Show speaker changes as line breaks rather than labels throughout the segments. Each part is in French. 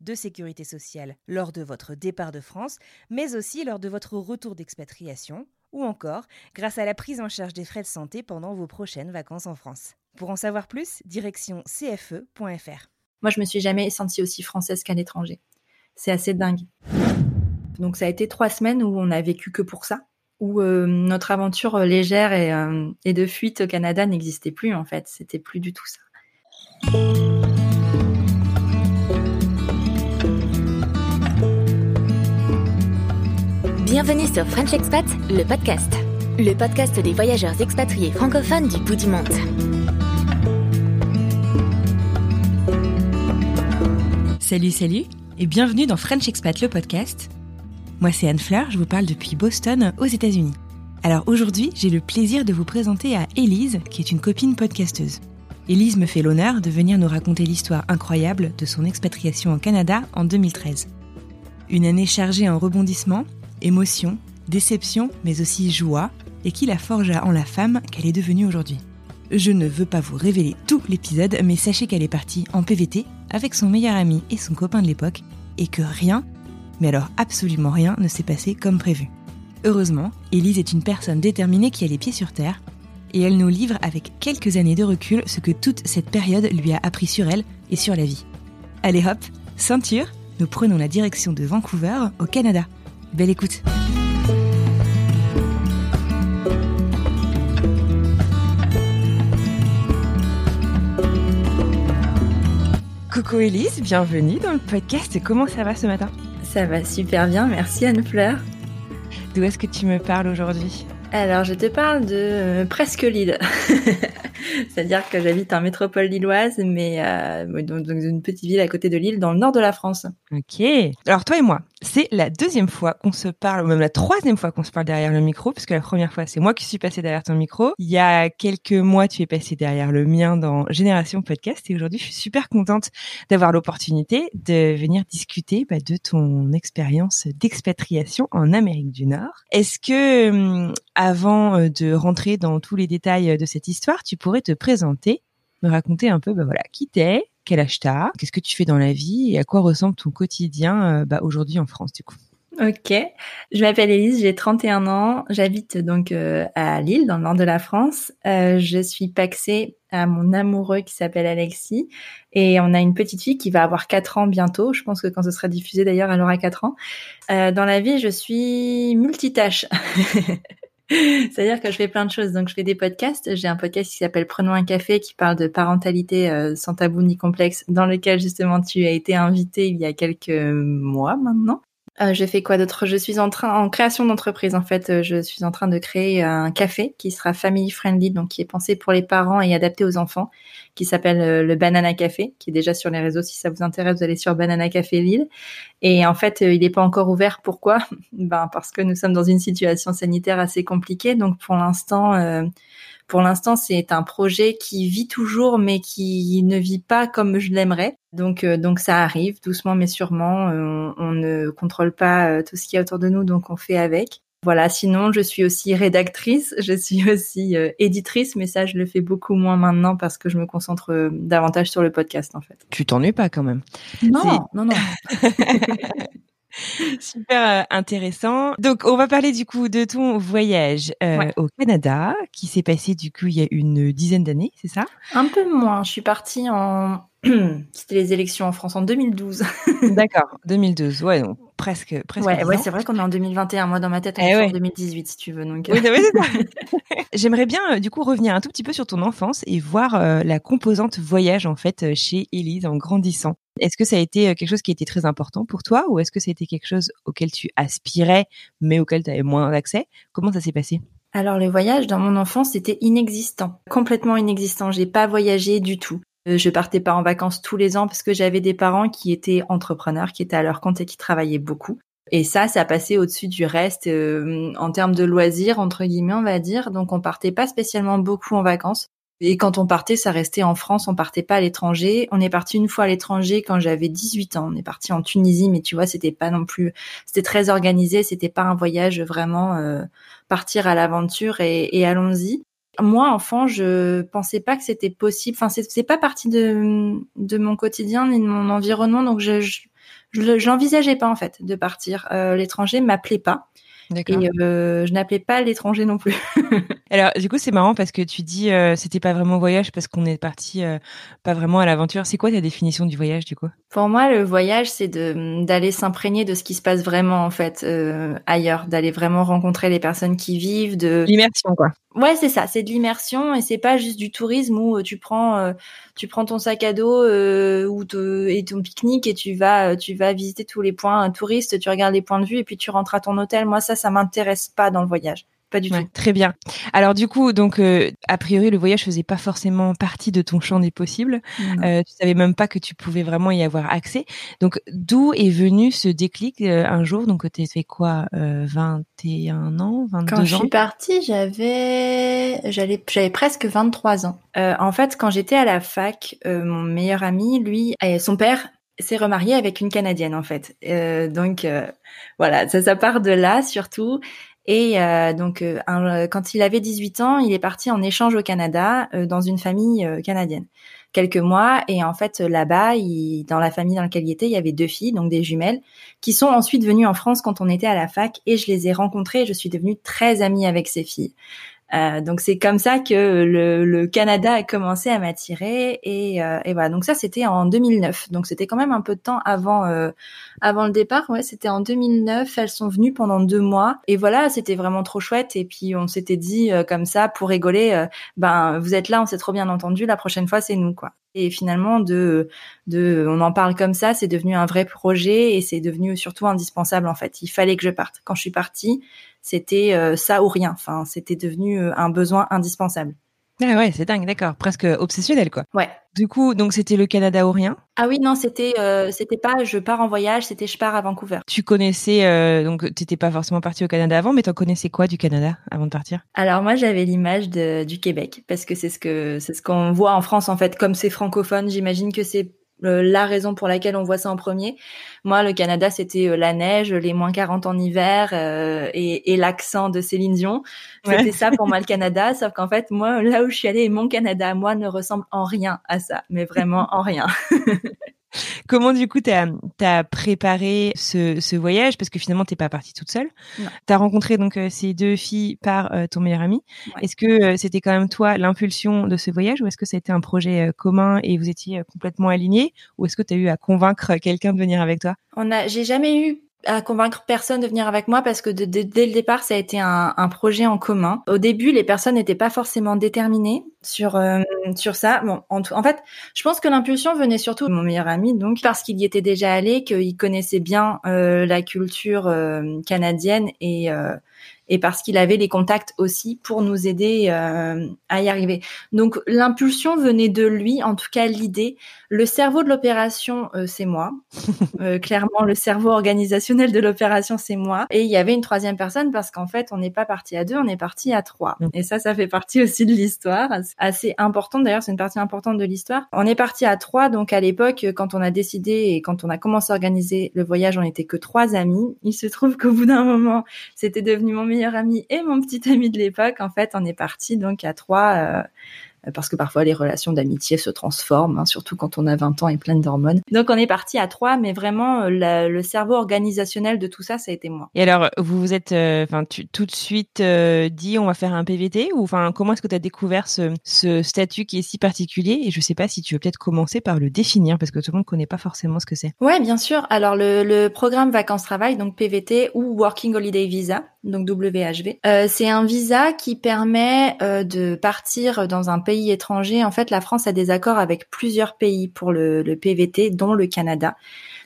de sécurité sociale lors de votre départ de France, mais aussi lors de votre retour d'expatriation, ou encore grâce à la prise en charge des frais de santé pendant vos prochaines vacances en France. Pour en savoir plus, direction cfe.fr.
Moi, je me suis jamais sentie aussi française qu'à l'étranger. C'est assez dingue. Donc, ça a été trois semaines où on a vécu que pour ça, où euh, notre aventure légère et, euh, et de fuite au Canada n'existait plus en fait. C'était plus du tout ça.
Bienvenue sur French Expat, le podcast. Le podcast des voyageurs expatriés francophones du bout du monde.
Salut, salut, et bienvenue dans French Expat, le podcast. Moi, c'est Anne Fleur, je vous parle depuis Boston, aux États-Unis. Alors aujourd'hui, j'ai le plaisir de vous présenter à Élise, qui est une copine podcasteuse. Élise me fait l'honneur de venir nous raconter l'histoire incroyable de son expatriation en Canada en 2013. Une année chargée en rebondissements, émotions, déceptions, mais aussi joie, et qui la forgea en la femme qu'elle est devenue aujourd'hui. Je ne veux pas vous révéler tout l'épisode, mais sachez qu'elle est partie en PVT avec son meilleur ami et son copain de l'époque, et que rien, mais alors absolument rien, ne s'est passé comme prévu. Heureusement, Élise est une personne déterminée qui a les pieds sur terre, et elle nous livre avec quelques années de recul ce que toute cette période lui a appris sur elle et sur la vie. Allez hop, ceinture, nous prenons la direction de Vancouver, au Canada. Belle écoute Coucou Elise, bienvenue dans le podcast. Comment ça va ce matin?
Ça va super bien, merci Anne Fleur.
D'où est-ce que tu me parles aujourd'hui?
Alors, je te parle de euh, presque Lille. C'est-à-dire que j'habite en métropole lilloise, mais euh, dans, dans une petite ville à côté de Lille, dans le nord de la France.
Ok. Alors toi et moi, c'est la deuxième fois qu'on se parle, ou même la troisième fois qu'on se parle derrière le micro, puisque la première fois, c'est moi qui suis passée derrière ton micro. Il y a quelques mois, tu es passé derrière le mien dans Génération Podcast, et aujourd'hui, je suis super contente d'avoir l'opportunité de venir discuter bah, de ton expérience d'expatriation en Amérique du Nord. Est-ce que, hum, avant euh, de rentrer dans tous les détails de cette histoire, tu pourrais te présenter, me raconter un peu, bah voilà, qui t'es, quel âge t'as, qu'est-ce que tu fais dans la vie et à quoi ressemble ton quotidien euh, bah, aujourd'hui en France du coup?
Ok, je m'appelle Elise, j'ai 31 ans, j'habite donc euh, à Lille, dans le nord de la France. Euh, je suis paxée à mon amoureux qui s'appelle Alexis et on a une petite fille qui va avoir 4 ans bientôt. Je pense que quand ce sera diffusé d'ailleurs, elle aura 4 ans. Dans la vie, je suis multitâche. C'est-à-dire que je fais plein de choses. Donc, je fais des podcasts. J'ai un podcast qui s'appelle Prenons un café qui parle de parentalité euh, sans tabou ni complexe, dans lequel justement tu as été invité il y a quelques mois maintenant. Euh, je fais quoi d'autre? Je suis en train en création d'entreprise en fait. Euh, je suis en train de créer un café qui sera family friendly, donc qui est pensé pour les parents et adapté aux enfants, qui s'appelle euh, le Banana Café, qui est déjà sur les réseaux. Si ça vous intéresse, vous allez sur Banana Café Lille. Et en fait, euh, il n'est pas encore ouvert. Pourquoi? Ben parce que nous sommes dans une situation sanitaire assez compliquée. Donc pour l'instant. Euh, pour l'instant, c'est un projet qui vit toujours, mais qui ne vit pas comme je l'aimerais. Donc, euh, donc ça arrive doucement, mais sûrement. On, on ne contrôle pas euh, tout ce qu'il y a autour de nous, donc on fait avec. Voilà. Sinon, je suis aussi rédactrice, je suis aussi euh, éditrice, mais ça, je le fais beaucoup moins maintenant parce que je me concentre euh, davantage sur le podcast, en fait.
Tu t'ennuies pas quand même
Non, non, non.
Super euh, intéressant. Donc, on va parler du coup de ton voyage euh,
Ouais.
au Canada, qui s'est passé du coup il y a une dizaine d'années, c'est ça?
Un peu moins. Je suis partie en C'était les élections en France en 2012.
D'accord, 2012. Ouais, donc presque, presque.
Ouais, ouais c'est vrai qu'on est en 2021. Moi, dans ma tête, on
Eh
est
ouais.
en 2018, si tu veux. Donc,
Oui, ça. J'aimerais bien, euh, du coup, revenir un tout petit peu sur ton enfance et voir euh, la composante voyage, en fait, euh, chez Élise en grandissant. Est-ce que ça a été euh, quelque chose qui était très important pour toi ou est-ce que ça a été quelque chose auquel tu aspirais mais auquel tu avais moins accès Comment ça s'est passé?
Alors le voyage dans mon enfance c'était inexistant, complètement inexistant. J'ai pas voyagé du tout. Euh, Je partais pas en vacances tous les ans parce que j'avais des parents qui étaient entrepreneurs, qui étaient à leur compte et qui travaillaient beaucoup. Et ça, ça passait au-dessus du reste euh, en termes de loisirs entre guillemets, on va dire. Donc on partait pas spécialement beaucoup en vacances. Et quand on partait, ça restait en France, on partait pas à l'étranger. On est parti une fois à l'étranger quand j'avais 18 ans. On est parti en Tunisie, mais tu vois, c'était pas non plus, c'était très organisé, c'était pas un voyage vraiment euh, partir à l'aventure et, et allons-y. Moi, enfant, je pensais pas que c'était possible. Enfin, c'est pas partie de de mon quotidien ni de mon environnement, donc je je je le- j'envisageais pas en fait de partir. Euh, l'étranger m'appelait pas
D'accord.
et euh, je n'appelais pas l'étranger non plus.
Alors, du coup, c'est marrant parce que tu dis euh, c'était pas vraiment voyage parce qu'on est parti pas vraiment à l'aventure. C'est quoi ta définition du voyage, du coup?
Pour moi, le voyage, c'est de d'aller s'imprégner de ce qui se passe vraiment en fait euh, ailleurs, d'aller vraiment rencontrer les personnes qui vivent, de
L'immersion, quoi.
Ouais, c'est ça, c'est de l'immersion et c'est pas juste du tourisme où euh, tu prends euh, tu prends ton sac à dos euh, ou te- et ton pique-nique et tu vas tu vas visiter tous les points touristes, tu regardes les points de vue et puis tu rentres à ton hôtel. Moi ça ça m'intéresse pas dans le voyage, pas du
Ouais,
tout.
très bien. Alors du coup, donc euh, a priori le voyage faisait pas forcément partie de ton champ des possibles. Euh, tu savais même pas que tu pouvais vraiment y avoir accès. Donc d'où est venu ce déclic euh, un jour? Donc tu fait quoi euh, 21 ans, 22
Quand je
ans?
suis partie, j'avais j'allais j'avais presque 23 ans. En fait, quand j'étais à la fac, mon meilleur ami, lui, son père s'est remarié avec une Canadienne en fait. Euh, donc euh, voilà, ça ça part de là surtout. Et euh, donc euh, un- quand il avait 18 ans, il est parti en échange au Canada euh, dans une famille euh, canadienne. Quelques mois et en fait là-bas, dans la famille dans laquelle il était, il y avait deux filles, donc des jumelles, qui sont ensuite venues en France quand on était à la fac et je les ai rencontrées. et Je suis devenue très amie avec ces filles. Euh, donc c'est comme ça que le, le Canada a commencé à m'attirer et, euh, et voilà. Donc ça c'était en 2009. Donc c'était quand même un peu de temps avant euh, avant le départ. Ouais, c'était en 2009. Elles sont venues pendant deux mois et voilà, c'était vraiment trop chouette. Et puis on s'était dit euh, comme ça pour rigoler, euh, ben vous êtes là, on s'est trop bien entendu. La prochaine fois c'est nous quoi. Et finalement de de on en parle comme ça, c'est devenu un vrai projet et c'est devenu surtout indispensable en fait. Il fallait que je parte. Quand je suis partie, c'était euh, ça ou rien. Enfin, c'était devenu euh, un besoin indispensable.
Ah ouais, c'est dingue, d'accord, presque obsessionnel quoi.
Ouais.
Du coup, donc c'était le Canada ou rien?
Ah oui, non, c'était euh, c'était pas je pars en voyage, c'était je pars à Vancouver.
Tu connaissais euh, donc t'étais pas forcément parti au Canada avant, mais t'en connaissais quoi du Canada avant de partir?
Alors moi j'avais l'image du Québec parce que c'est ce que c'est ce qu'on voit en France en fait comme c'est francophone, j'imagine que c'est la raison pour laquelle on voit ça en premier. Moi le Canada c'était euh, la neige, les moins 40 en hiver euh, et, et l'accent de Céline Dion. C'était
Ouais.
ça pour moi le Canada, sauf qu'en fait moi là où je suis allée mon Canada moi ne ressemble en rien à ça, mais vraiment en rien.
Comment du coup t'as as préparé ce, ce voyage? Parce que finalement t'es pas partie toute seule. T'as rencontré donc euh, ces deux filles par euh, ton meilleur ami.
Ouais.
Est-ce que euh, c'était quand même toi l'impulsion de ce voyage ou est-ce que ça a été un projet commun et vous étiez complètement alignés? Ou est-ce que t'as eu à convaincre quelqu'un de venir avec toi?
On a, j'ai jamais eu à convaincre personne de venir avec moi parce que de- de- dès le départ, ça a été un, un projet en commun. Au début, les personnes n'étaient pas forcément déterminées sur euh, sur ça. Bon, en, en fait, je pense que l'impulsion venait surtout de mon meilleur ami, donc parce qu'il y était déjà allé, qu'il connaissait bien euh, la culture euh, canadienne et euh, et parce qu'il avait les contacts aussi pour nous aider euh, à y arriver. Donc l'impulsion venait de lui, en tout cas l'idée. Le cerveau de l'opération, euh, c'est moi. Euh, clairement, le cerveau organisationnel de l'opération, c'est moi. Et il y avait une troisième personne parce qu'en fait, on n'est pas parti à deux, on est parti à trois.
Mm.
Et ça, ça fait partie aussi de l'histoire, assez importante. D'ailleurs, c'est une partie importante de l'histoire. On est parti à trois, donc à l'époque, quand on a décidé et quand on a commencé à organiser le voyage, on n'était que trois amis. Il se trouve qu'au bout d'un moment, c'était devenu mon meilleur ami et mon petit ami de l'époque. En fait, on est parti donc à trois. euh, parce que parfois les relations d'amitié se transforment, hein, surtout quand on a 20 ans et plein d'hormones. Donc on est parti à trois, mais vraiment euh, le cerveau organisationnel de tout ça, ça a été moi.
Et alors, vous vous êtes, euh, enfin, tout de suite dit, on va faire un PVT ou enfin, comment est-ce que tu as découvert ce, ce, statut qui est si particulier? Et je sais pas si tu veux peut-être commencer par le définir parce que tout le monde connaît pas forcément ce que c'est.
Ouais, bien sûr. Alors le, le programme vacances-travail, donc PVT ou Working Holiday Visa, donc WHV, euh, c'est un visa qui permet euh, de partir dans un pays étranger. En fait, la France a des accords avec plusieurs pays pour le, PVT, dont le Canada.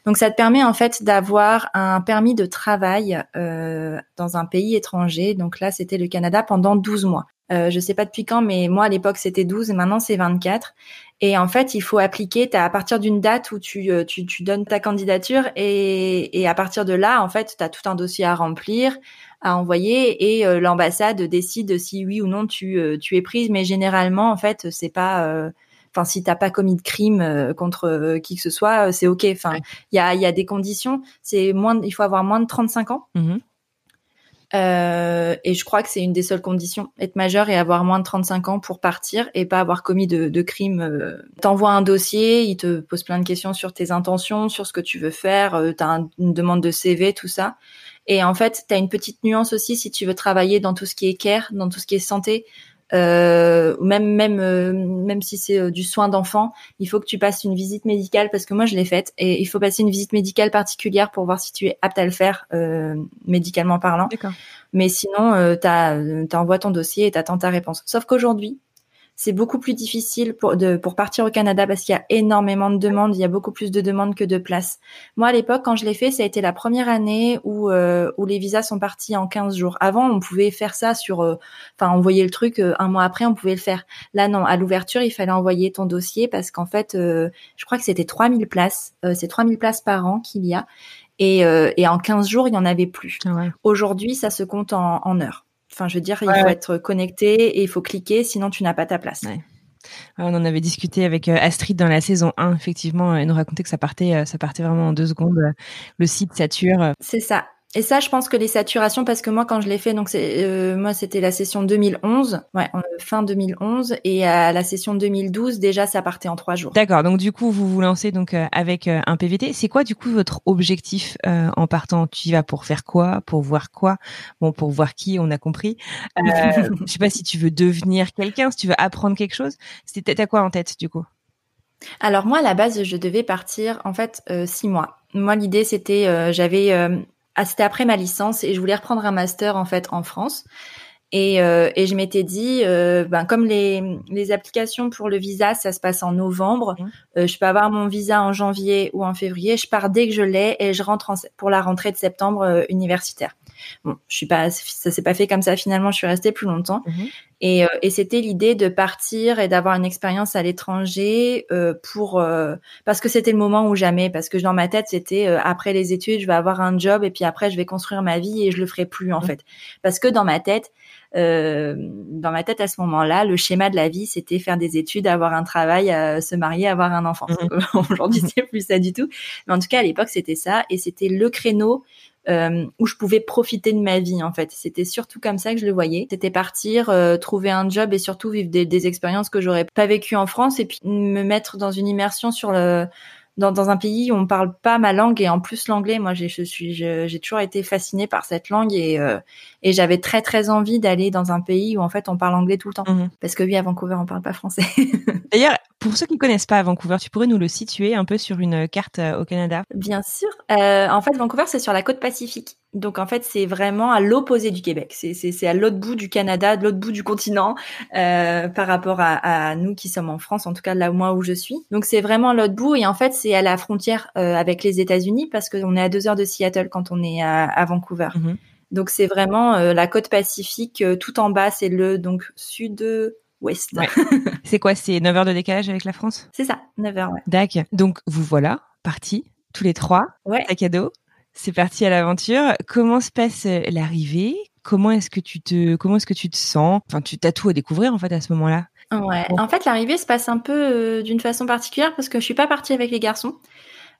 Donc ça te permet en fait d'avoir un permis de travail euh, dans un pays étranger. Donc là, c'était le Canada pendant 12 mois. Euh, je sais pas depuis quand, mais moi à l'époque c'était 12 et maintenant c'est 24. Et en fait, il faut appliquer as, à partir d'une date où tu, euh, tu, tu, donnes ta candidature et, et à partir de là, en fait, tu as tout un dossier à remplir, à envoyer et euh, l'ambassade décide si oui ou non tu, euh, tu es prise. Mais généralement, en fait, c'est pas enfin si t'as pas commis de crime contre qui que ce soit, c'est ok. Enfin, il y, a, y a des conditions. C'est moins, il faut avoir moins de 35 ans. Mmh euh, et je crois que c'est une des seules conditions, être majeur et avoir moins de 35 ans pour partir et pas avoir commis de, de crime. Euh. T'envoies un dossier, il te pose plein de questions sur tes intentions, sur ce que tu veux faire, euh, t'as une demande de CV, tout ça. Et en fait, t'as une petite nuance aussi si tu veux travailler dans tout ce qui est care, dans tout ce qui est santé euh, même même euh, même si c'est euh, du soin d'enfant, il faut que tu passes une visite médicale parce que moi je l'ai faite et il faut passer une visite médicale particulière pour voir si tu es apte à le faire euh, médicalement parlant. Mais sinon, euh, tu envoies ton dossier et t'attends ta réponse. Sauf qu'aujourd'hui, c'est beaucoup plus difficile pour, de, pour partir au Canada parce qu'il y a énormément de demandes, il y a beaucoup plus de demandes que de places. Moi, à l'époque, quand je l'ai fait, ça a été la première année où, euh, où les visas sont partis en 15 jours. Avant, on pouvait faire ça sur, euh, enfin, envoyer le truc euh, un mois après, on pouvait le faire. Là, non, à l'ouverture, il fallait envoyer ton dossier parce qu'en fait, je crois que c'était 3000 places. c'est 3000 places par an qu'il y a. Et, et en 15 jours, il n'y en avait plus. Ah Aujourd'hui, ça se compte en, en heures. Enfin, je veux dire, il faut être connecté et il faut cliquer, sinon tu n'as pas ta place.
on en avait discuté avec euh, Astrid dans la saison 1, effectivement, elle nous racontait que ça partait, euh, ça partait vraiment en deux secondes. Le site sature.
C'est ça. Et ça, je pense que les saturations, parce que moi, quand je l'ai fait, donc c'est euh, moi, c'était la session 2011, ouais, fin 2011, et à la session 2012, déjà, ça partait en trois jours.
D'accord. Donc du coup, vous vous lancez donc euh, avec euh, un PVT. C'est quoi du coup votre objectif en partant? Tu y vas pour faire quoi? Pour voir quoi? Bon, pour voir qui On a compris. je sais pas si tu veux devenir quelqu'un, si tu veux apprendre quelque chose. C'était à quoi en tête du coup?
Alors moi, à la base, je devais partir en fait six mois. Moi, l'idée c'était, j'avais ah, c'était après ma licence et je voulais reprendre un master en fait en France. Et, euh, et je m'étais dit, euh, ben, comme les, les applications pour le visa, ça se passe en novembre, mmh. euh, je peux avoir mon visa en janvier ou en février. Je pars dès que je l'ai et je rentre pour la rentrée de septembre euh, universitaire. Bon, je suis pas, ça s'est pas fait comme ça finalement. Je suis restée plus longtemps. Mmh. Et, euh, et c'était l'idée de partir et d'avoir une expérience à l'étranger euh, pour euh, parce que c'était le moment ou jamais. Parce que dans ma tête c'était après les études, je vais avoir un job et puis après je vais construire ma vie et je le ferai plus en mmh. fait. Parce que dans ma tête, euh, dans ma tête à ce moment-là, le schéma de la vie, c'était faire des études, avoir un travail, se marier, avoir un enfant. Mmh. Aujourd'hui, c'est plus ça du tout. Mais en tout cas, à l'époque, c'était ça, et c'était le créneau euh, où je pouvais profiter de ma vie en fait. C'était surtout comme ça que je le voyais. C'était partir, euh, trouver un job et surtout vivre des, des expériences que j'aurais pas vécues en France et puis me mettre dans une immersion sur le dans, dans, un pays où on parle pas ma langue et en plus l'anglais, moi je suis j'ai toujours été fascinée par cette langue et euh, et j'avais très très envie d'aller dans un pays où en fait on parle anglais tout le temps mhm. parce que oui à Vancouver on parle pas français.
D'ailleurs pour ceux qui connaissent pas Vancouver, tu pourrais nous le situer un peu sur une carte euh, au Canada?
Bien sûr. Euh, en fait Vancouver c'est sur la côte pacifique. Donc en fait, c'est vraiment à l'opposé du Québec. C'est à l'autre bout du Canada, de l'autre bout du continent, euh, par rapport à, à, nous qui sommes en France, en tout cas là moi où je suis. Donc c'est vraiment à l'autre bout et en fait c'est à la frontière euh, avec les États-Unis parce qu'on est à deux heures de Seattle quand on est à, à Vancouver. Mm-hmm. Donc c'est vraiment euh, la côte pacifique, tout en bas c'est le donc sud ouest. Ouais.
c'est quoi? C'est 9 heures de décalage avec la France?
C'est ça, 9 heures. Ouais.
D'accord. Donc vous voilà partis tous les trois, ouais. à cadeau c'est parti à l'aventure. Comment se passe euh, l'arrivée? Comment est-ce que tu te comment est-ce que tu te sens? Enfin, tu as tout à découvrir en fait à ce moment-là.
Ouais. En fait, l'arrivée se passe un peu euh, d'une façon particulière parce que je suis pas partie avec les garçons.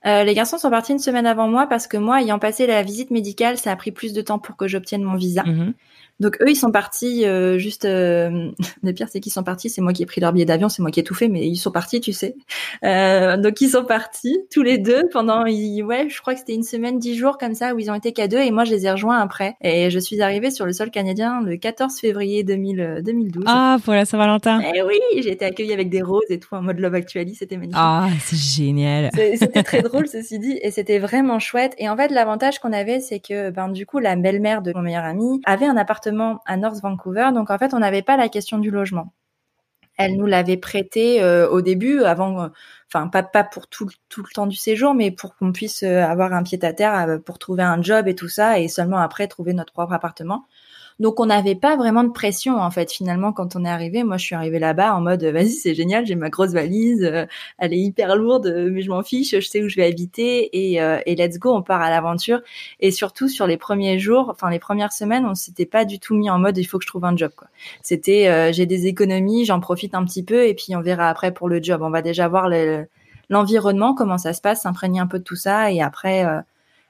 Euh, les garçons sont partis une semaine avant moi parce que moi, ayant passé la visite médicale, ça a pris plus de temps pour que j'obtienne mon visa. Mm-hmm. Donc eux, ils sont partis euh, juste. Euh, le pire, c'est qu'ils sont partis. C'est moi qui ai pris leur billet d'avion, c'est moi qui ai tout fait, mais ils sont partis, tu sais. Euh, donc ils sont partis tous les deux pendant, ouais, je crois que c'était une semaine, dix jours comme ça où ils ont été qu'à deux, et moi je les ai rejoints après. Et je suis arrivée sur le sol canadien le 14 février 2000, 2012.
Ah, pour la Saint-Valentin.
Eh oui, j'ai été accueillie avec des roses et tout en mode Love Actually, c'était magnifique.
Ah, c'est génial.
C'était très drôle ceci dit, et c'était vraiment chouette. Et en fait, l'avantage qu'on avait, c'est que ben du coup la belle-mère de mon meilleur ami avait un appartement à North Vancouver. Donc en fait, on n'avait pas la question du logement. Elle nous l'avait prêté euh, au début, avant, euh, enfin pas pas pour tout, tout le temps du séjour, mais pour qu'on puisse euh, avoir un pied à terre pour trouver un job et tout ça, et seulement après trouver notre propre appartement. Donc on n'avait pas vraiment de pression en fait finalement quand on est arrivé. Moi je suis arrivée là-bas en mode vas-y c'est génial, j'ai ma grosse valise, euh, elle est hyper lourde mais je m'en fiche, je sais où je vais habiter et, euh, et let's go, on part à l'aventure. Et surtout sur les premiers jours, enfin les premières semaines, on s'était pas du tout mis en mode il faut que je trouve un job quoi. C'était euh, j'ai des économies, j'en profite un petit peu et puis on verra après pour le job. On va déjà voir l'environnement, comment ça se passe, s'imprégner un peu de tout ça et après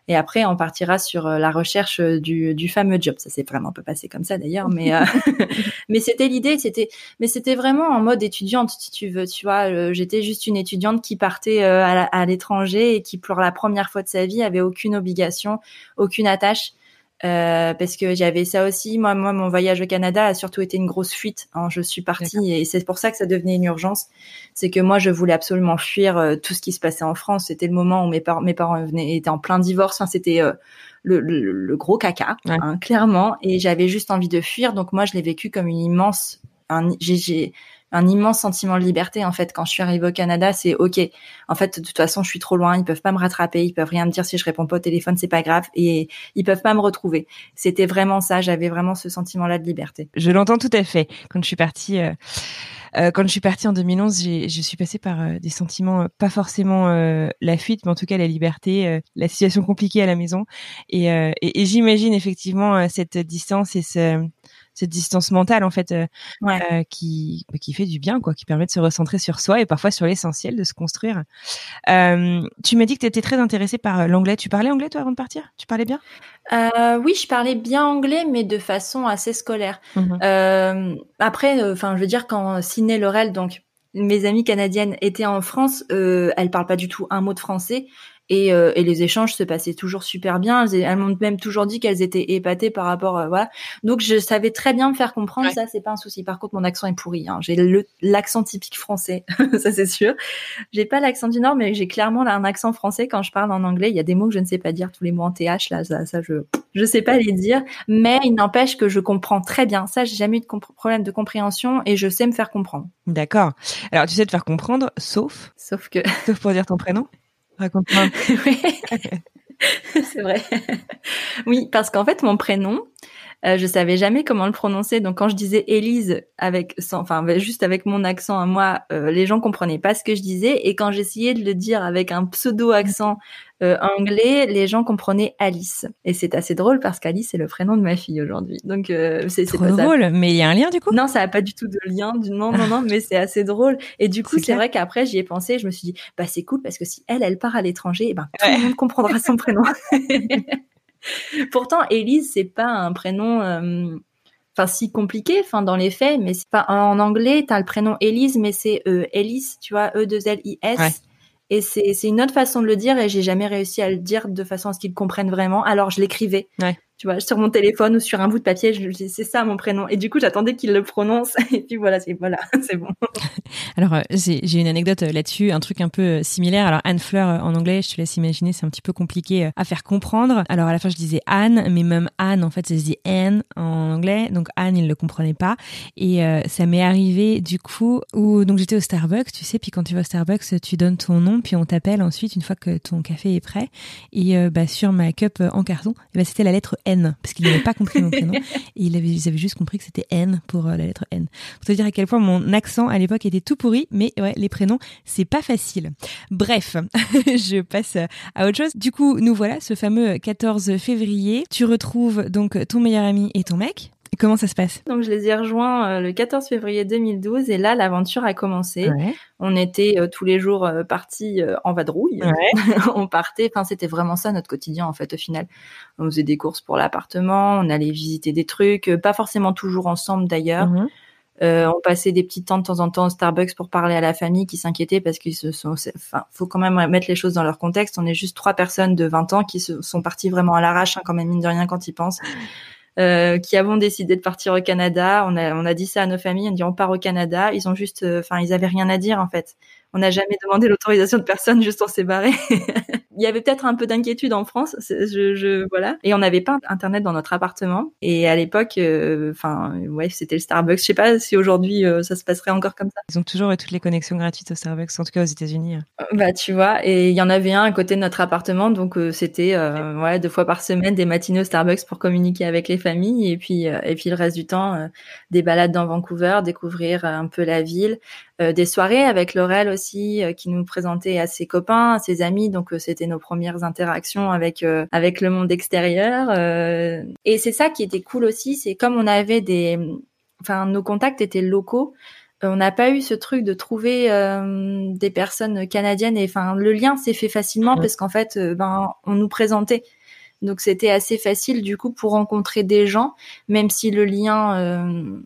et après, on partira sur euh, la recherche euh, du, du fameux job. Ça s'est vraiment pas passé comme ça d'ailleurs, mais euh, mais c'était l'idée. C'était mais c'était vraiment en mode étudiante, si tu veux. Tu vois, j'étais juste une étudiante qui partait à l'étranger et qui pour la première fois de sa vie avait aucune obligation, aucune attache. Euh, parce que j'avais ça aussi. Moi, moi, mon voyage au Canada a surtout été une grosse fuite. Hein. Je suis partie et c'est pour ça que ça devenait une urgence. C'est que moi, je voulais absolument fuir euh, tout ce qui se passait en France. C'était le moment où mes, parents, mes parents venaient, étaient en plein divorce. Enfin, c'était euh, le, le, gros caca, hein, clairement. Et j'avais juste envie de fuir. Donc moi, je l'ai vécu comme une immense. j'ai un immense sentiment de liberté en fait. Quand je suis arrivée au Canada c'est ok. En fait de toute façon je suis trop loin. Ils peuvent pas me rattraper. Ils peuvent rien me dire si je réponds pas au téléphone. C'est pas grave. Et ils peuvent pas me retrouver. C'était vraiment ça. J'avais vraiment ce sentiment là de liberté.
Je l'entends tout à fait. Quand je suis partie euh, euh, quand je suis partie en 2011, je suis passée par euh, des sentiments, pas forcément la fuite, mais en tout cas la liberté, la situation compliquée à la maison. Et, et, et j'imagine effectivement cette distance et ce, cette distance mentale en fait euh, euh, qui bah, qui fait du bien quoi, qui permet de se recentrer sur soi et parfois sur l'essentiel de se construire. Euh, tu m'as dit que tu étais très intéressée par l'anglais. Tu parlais anglais toi avant de partir? Tu parlais bien?
Oui, je parlais bien anglais, mais de façon assez scolaire. Mmh après, enfin, je veux dire quand Ciné Laurel, donc mes amies canadiennes étaient en France, euh, elles parlent pas du tout un mot de français. Et, euh, et, les échanges se passaient toujours super bien. Elles, m'ont même toujours dit qu'elles étaient épatées par rapport, euh, voilà. Donc je savais très bien me faire comprendre. Ça, c'est pas un souci. Par contre, mon accent est pourri. Hein. J'ai l'accent typique français, ça c'est sûr. J'ai pas l'accent du Nord, mais j'ai clairement un accent français quand je parle en anglais. Il y a des mots que je ne sais pas dire. Tous les mots en th là, ça, ça je je sais pas les dire. Mais il n'empêche que je comprends très bien. Ça, j'ai jamais eu de problème de compréhension et je sais me faire comprendre.
D'accord. Alors tu sais te faire comprendre, sauf.
Sauf que.
Sauf pour dire ton prénom? Raconte-moi.
c'est vrai. oui, parce qu'en fait, mon prénom, euh, je savais jamais comment le prononcer. Donc quand je disais Élise avec, sans, enfin juste avec mon accent à moi, euh, les gens comprenaient pas ce que je disais. Et quand j'essayais de le dire avec un pseudo accent euh, anglais, les gens comprenaient Alice. Et c'est assez drôle parce qu'Alice est le prénom de ma fille aujourd'hui. Donc euh, c'est
pas drôle. Mais il y a un lien du coup?
Non, ça a pas du tout de lien. Du... Non, non, non. mais c'est assez drôle. Et du coup, c'est vrai qu'après j'y ai pensé. Je me suis dit, bah c'est cool parce que si elle, elle part à l'étranger, eh ben tout le monde comprendra son prénom. Pourtant, Elise, c'est pas un prénom, euh, enfin si compliqué, enfin dans les faits, mais c'est pas en anglais, t'as le prénom Elise, mais c'est euh, Elise, tu vois, E 2 L I S. Et c'est une autre façon de le dire et j'ai jamais réussi à le dire de façon à ce qu'ils comprennent vraiment. Alors je l'écrivais. Ouais tu vois, sur mon téléphone ou sur un bout de papier, je c'est ça mon prénom. Et du coup, j'attendais qu'il le prononce. Et puis voilà, c'est voilà, c'est bon.
Alors, euh, j'ai une anecdote euh, là-dessus, un truc un peu euh, similaire. Alors, Anne Fleur en anglais, je te laisse imaginer, c'est un petit peu compliqué à faire comprendre. Alors, à la fin, je disais Anne, mais même Anne, en fait, ça se dit Anne en anglais. Donc, Anne, il le comprenait pas. Et ça m'est arrivé du coup où donc j'étais au Starbucks, tu sais, puis quand tu vas au Starbucks, tu donnes ton nom, puis on t'appelle ensuite une fois que ton café est prêt. Et bah, sur ma cup en carton, ben, c'était la lettre N, parce qu'il n'avait pas compris mon prénom. Et il avait, ils avaient juste compris que c'était N pour euh, la lettre N. Pour te dire à quel point mon accent à l'époque était tout pourri, mais ouais, les prénoms, c'est pas facile. Bref, je passe à autre chose. Du coup, nous voilà, ce fameux 14 février. Tu retrouves donc ton meilleur ami et ton mec. Comment ça se passe?
Donc je les ai rejoints le 14 février 2012 et là l'aventure a commencé. On était tous les jours partis en vadrouille. on partait, enfin c'était vraiment ça notre quotidien en fait au final. On faisait des courses pour l'appartement, on allait visiter des trucs, pas forcément toujours ensemble d'ailleurs. Mhm. Euh, on passait des petits temps de temps en temps au Starbucks pour parler à la famille qui s'inquiétait parce qu'ils se sont. Enfin, faut quand même mettre les choses dans leur contexte. On est juste trois personnes de 20 ans qui se sont parties vraiment à l'arrache, hein, quand même mine de rien quand ils pensent. Euh, qui avons décidé de partir au Canada. On a, on a dit ça à nos familles. On dit on part au Canada. Ils ont juste, euh, enfin, ils avaient rien à dire en fait. On n'a jamais demandé l'autorisation de personne, juste on s'est barré. Il y avait peut-être un peu d'inquiétude en France, je, je, voilà. Et on n'avait pas internet dans notre appartement. Et à l'époque, euh, enfin, ouais, c'était le Starbucks. Je sais pas si aujourd'hui euh, ça se passerait encore comme ça.
Ils ont toujours eu toutes les connexions gratuites au Starbucks, en tout cas aux États-Unis.
Bah tu vois, et il y en avait un à côté de notre appartement, donc euh, c'était ouais deux fois par semaine des matinées au Starbucks pour communiquer avec les familles, et puis et puis le reste du temps des balades dans Vancouver, découvrir un peu la ville, des soirées avec Laurel aussi qui nous présentait à ses copains, à ses amis, donc c'était nos premières interactions avec euh, avec le monde extérieur. Euh, et c'est ça qui était cool aussi, c'est comme on avait des, enfin nos contacts étaient locaux. Euh, on n'a pas eu ce truc de trouver des personnes canadiennes et enfin le lien s'est fait facilement parce qu'en fait ben on nous présentait donc c'était assez facile du coup pour rencontrer des gens même si le lien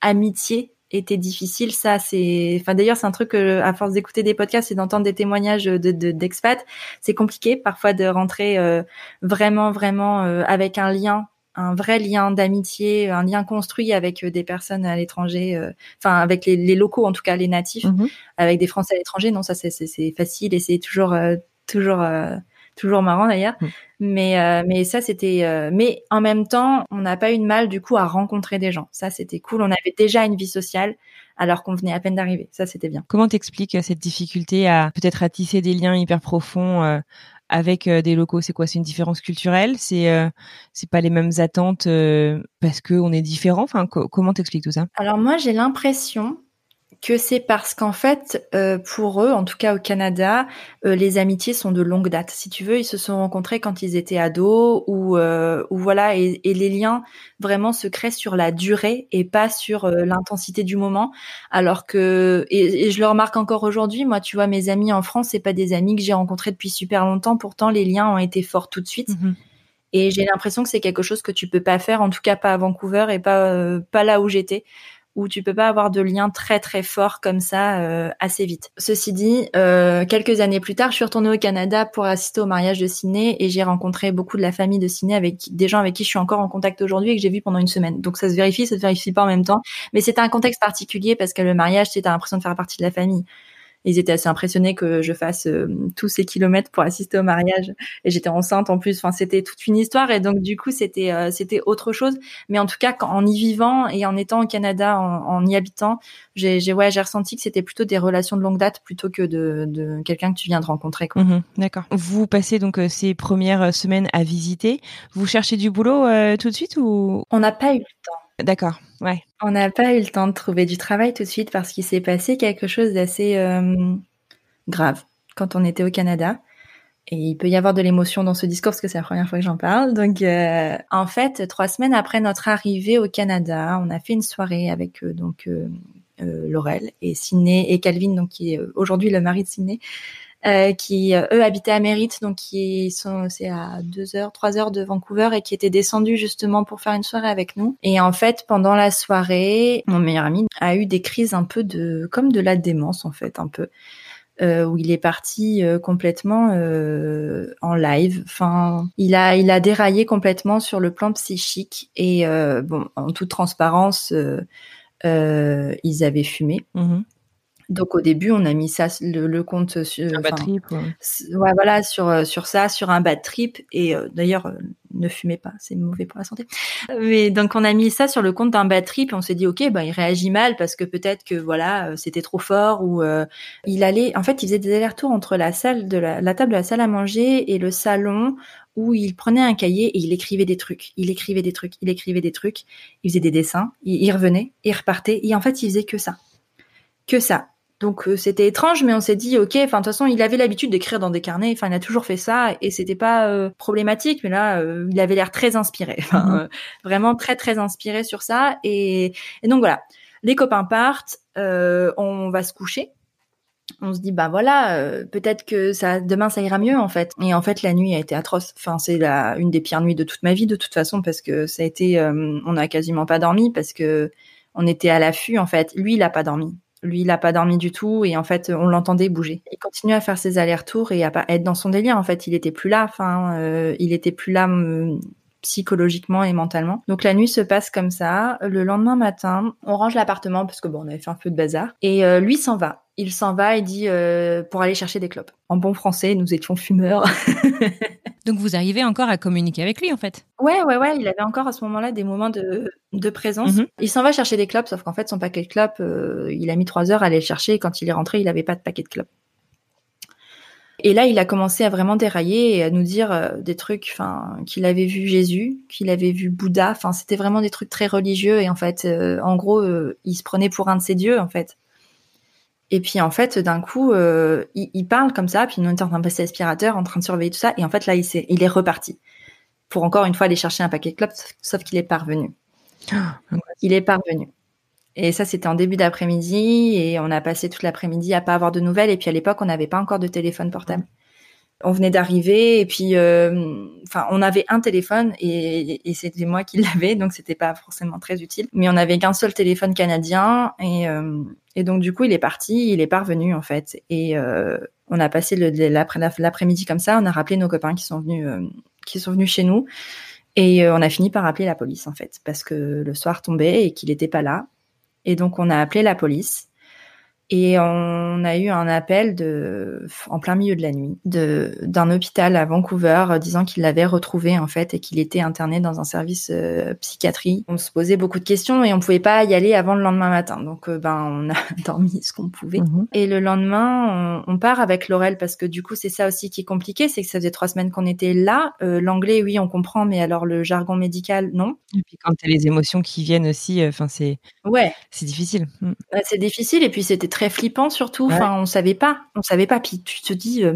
amitié était difficile. Ça, c'est, enfin d'ailleurs, c'est un truc que, à force d'écouter des podcasts et d'entendre des témoignages de d'expats, c'est compliqué parfois de rentrer euh, vraiment, vraiment euh, avec un lien, un vrai lien d'amitié, un lien construit avec euh, des personnes à l'étranger, enfin avec les, locaux en tout cas, les natifs, mmh avec des Français à l'étranger. Non, ça c'est facile et c'est toujours toujours toujours marrant d'ailleurs. Mm. Mais euh, mais ça c'était euh, mais en même temps, on n'a pas eu de mal du coup à rencontrer des gens. Ça c'était cool, on avait déjà une vie sociale alors qu'on venait à peine d'arriver. Ça c'était bien.
Comment t'expliques euh, cette difficulté à peut-être à tisser des liens hyper profonds avec des locaux, c'est quoi? C'est une différence culturelle? C'est c'est pas les mêmes attentes parce que on est différent. Enfin, comment t'expliques tout ça?
Alors moi, j'ai l'impression que c'est parce qu'en fait, euh, pour eux, en tout cas au Canada, euh, les amitiés sont de longue date. Si tu veux, ils se sont rencontrés quand ils étaient ados, ou, euh, ou voilà, et, les liens vraiment se créent sur la durée et pas sur l'intensité du moment. Alors que, et, je le remarque encore aujourd'hui, moi, tu vois, mes amis en France, c'est pas des amis que j'ai rencontrés depuis super longtemps. Pourtant, les liens ont été forts tout de suite. Mm-hmm. Et j'ai l'impression que c'est quelque chose que tu peux pas faire, en tout cas pas à Vancouver et pas pas là où j'étais où tu peux pas avoir de lien très très fort comme ça euh, assez vite. Ceci dit, euh, quelques années plus tard, je suis retournée au Canada pour assister au mariage de Ciné et j'ai rencontré beaucoup de la famille de Ciné avec des gens avec qui je suis encore en contact aujourd'hui et que j'ai vu pendant une semaine. Donc ça se vérifie, ça se vérifie pas en même temps, mais c'était un contexte particulier parce que le mariage, tu as l'impression de faire partie de la famille ils étaient assez impressionnés que je fasse euh, tous ces kilomètres pour assister au mariage. Et j'étais enceinte en plus. Enfin, c'était toute une histoire. Et donc, du coup, c'était euh, c'était autre chose. Mais en tout cas, en y vivant et en étant au Canada, en, y habitant, j'ai j'ai ouais, j'ai ressenti que c'était plutôt des relations de longue date plutôt que de, de quelqu'un que tu viens de rencontrer.
Mmh d'accord. Vous passez donc euh, ces premières semaines à visiter. Vous cherchez du boulot tout de suite ou?
On n'a pas eu le temps.
D'accord,
On n'a pas eu le temps de trouver du travail tout de suite parce qu'il s'est passé quelque chose d'assez euh, grave quand on était au Canada. Et il peut y avoir de l'émotion dans ce discours parce que c'est la première fois que j'en parle. Donc, euh, en fait, trois semaines après notre arrivée au Canada, on a fait une soirée avec euh, donc Laurel et Sidney et Calvin, donc qui est aujourd'hui le mari de Sidney. Euh, qui euh, eux habitaient à Mérite, donc qui sont c'est à deux heures, trois heures de Vancouver et qui étaient descendus justement pour faire une soirée avec nous. Et en fait, pendant la soirée, mon meilleur ami a eu des crises un peu de comme de la démence en fait, un peu. Euh, où il est parti euh, complètement euh, en live. Enfin, il a il a déraillé complètement sur le plan psychique et bon, en toute transparence, ils avaient fumé. Mm-hmm. Donc au début, on a mis ça le, compte sur
un bad trip.
Ouais. voilà sur euh, sur ça, sur un bad trip. Et euh, d'ailleurs, euh, ne fumez pas, c'est mauvais pour la santé. Mais donc on a mis ça sur le compte d'un bad trip et on s'est dit ok, ben il réagit mal parce que peut-être que voilà c'était trop fort ou il allait. En fait, il faisait des allers-retours entre la salle de la, la table de la salle à manger et le salon où il prenait un cahier et il écrivait des trucs, il écrivait des trucs, il écrivait des trucs, il faisait des dessins, il, il revenait, il repartait et en fait il faisait que ça, que ça Donc euh, c'était étrange, mais on s'est dit ok. Enfin de toute façon, il avait l'habitude d'écrire dans des carnets. Enfin, il a toujours fait ça et c'était pas euh, problématique. Mais là, euh, il avait l'air très inspiré. Enfin,
Mhm.
vraiment très très inspiré sur ça. Et, et donc voilà, les copains partent. on va se coucher. On se dit bah voilà, peut-être que ça demain ça ira mieux en fait. Et en fait la nuit a été atroce. Enfin c'est la une des pires nuits de toute ma vie de toute façon parce que ça a été, on a quasiment pas dormi parce que on était à l'affût en fait. Lui il a pas dormi lui, il a pas dormi du tout et en fait, on l'entendait bouger. Il continuait à faire ses allers-retours et à pas être dans son délire. En fait, il était plus là. Enfin, euh, il était plus là euh, psychologiquement et mentalement. Donc la nuit se passe comme ça. Le lendemain matin, on range l'appartement parce que bon, on avait fait un peu de bazar. Et euh, lui s'en va. Il s'en va et dit euh, pour aller chercher des clopes. En bon français, nous étions fumeurs.
Donc vous arrivez encore à communiquer avec lui en fait
Ouais, ouais, ouais. Il avait encore à ce moment-là des moments de, de présence.
Mhm.
Il s'en va chercher des clopes, sauf qu'en fait son paquet de clopes, euh, il a mis trois heures à aller le chercher. Et quand il est rentré, il avait pas de paquet de clopes. Et là, il a commencé à vraiment dérailler et à nous dire euh, des trucs, enfin, qu'il avait vu Jésus, qu'il avait vu Bouddha. Enfin, c'était vraiment des trucs très religieux. Et en fait, euh, en gros, euh, il se prenait pour un de ses dieux, en fait. Et puis en fait, d'un coup, euh, il, il, parle comme ça, puis nous on était en train de passer l'aspirateur, en train de surveiller tout ça, et en fait là, il, est, il est reparti pour encore une fois aller chercher un paquet de clopes, sauf qu'il est parvenu. Il est parvenu. Et ça, c'était en début d'après-midi, et on a passé toute l'après-midi à pas avoir de nouvelles, et puis à l'époque, on n'avait pas encore de téléphone portable. On venait d'arriver, et puis, euh, enfin, on avait un téléphone, et, c'était moi qui l'avais, donc c'était pas forcément très utile. Mais on n'avait qu'un seul téléphone canadien, et, euh, et donc du coup, il est parti, il est parvenu en fait, et euh, on a passé l'après-midi comme ça. On a rappelé nos copains qui sont venus, euh, qui sont venus chez nous, et euh, on a fini par appeler la police en fait, parce que le soir tombait et qu'il n'était pas là, et donc on a appelé la police. Et on a eu un appel de, en plein milieu de la nuit, de d'un hôpital à Vancouver euh, disant qu'il l'avait retrouvé en fait et qu'il était interné dans un service euh, psychiatrie. On se posait beaucoup de questions et on pouvait pas y aller avant le lendemain matin. Donc euh, ben on a dormi ce qu'on pouvait.
Mhm.
Et le lendemain, on, on part avec Laurel parce que du coup c'est ça aussi qui est compliqué, c'est que ça faisait trois semaines qu'on était là. Euh, L'anglais oui on comprend, mais alors le jargon médical non.
Et puis quand t'as les émotions qui viennent aussi, enfin c'est
Ouais.
c'est difficile. Mm.
Ouais, c'est difficile et puis c'était très flippant surtout. Enfin, on savait pas, on savait pas. Puis tu te dis, euh,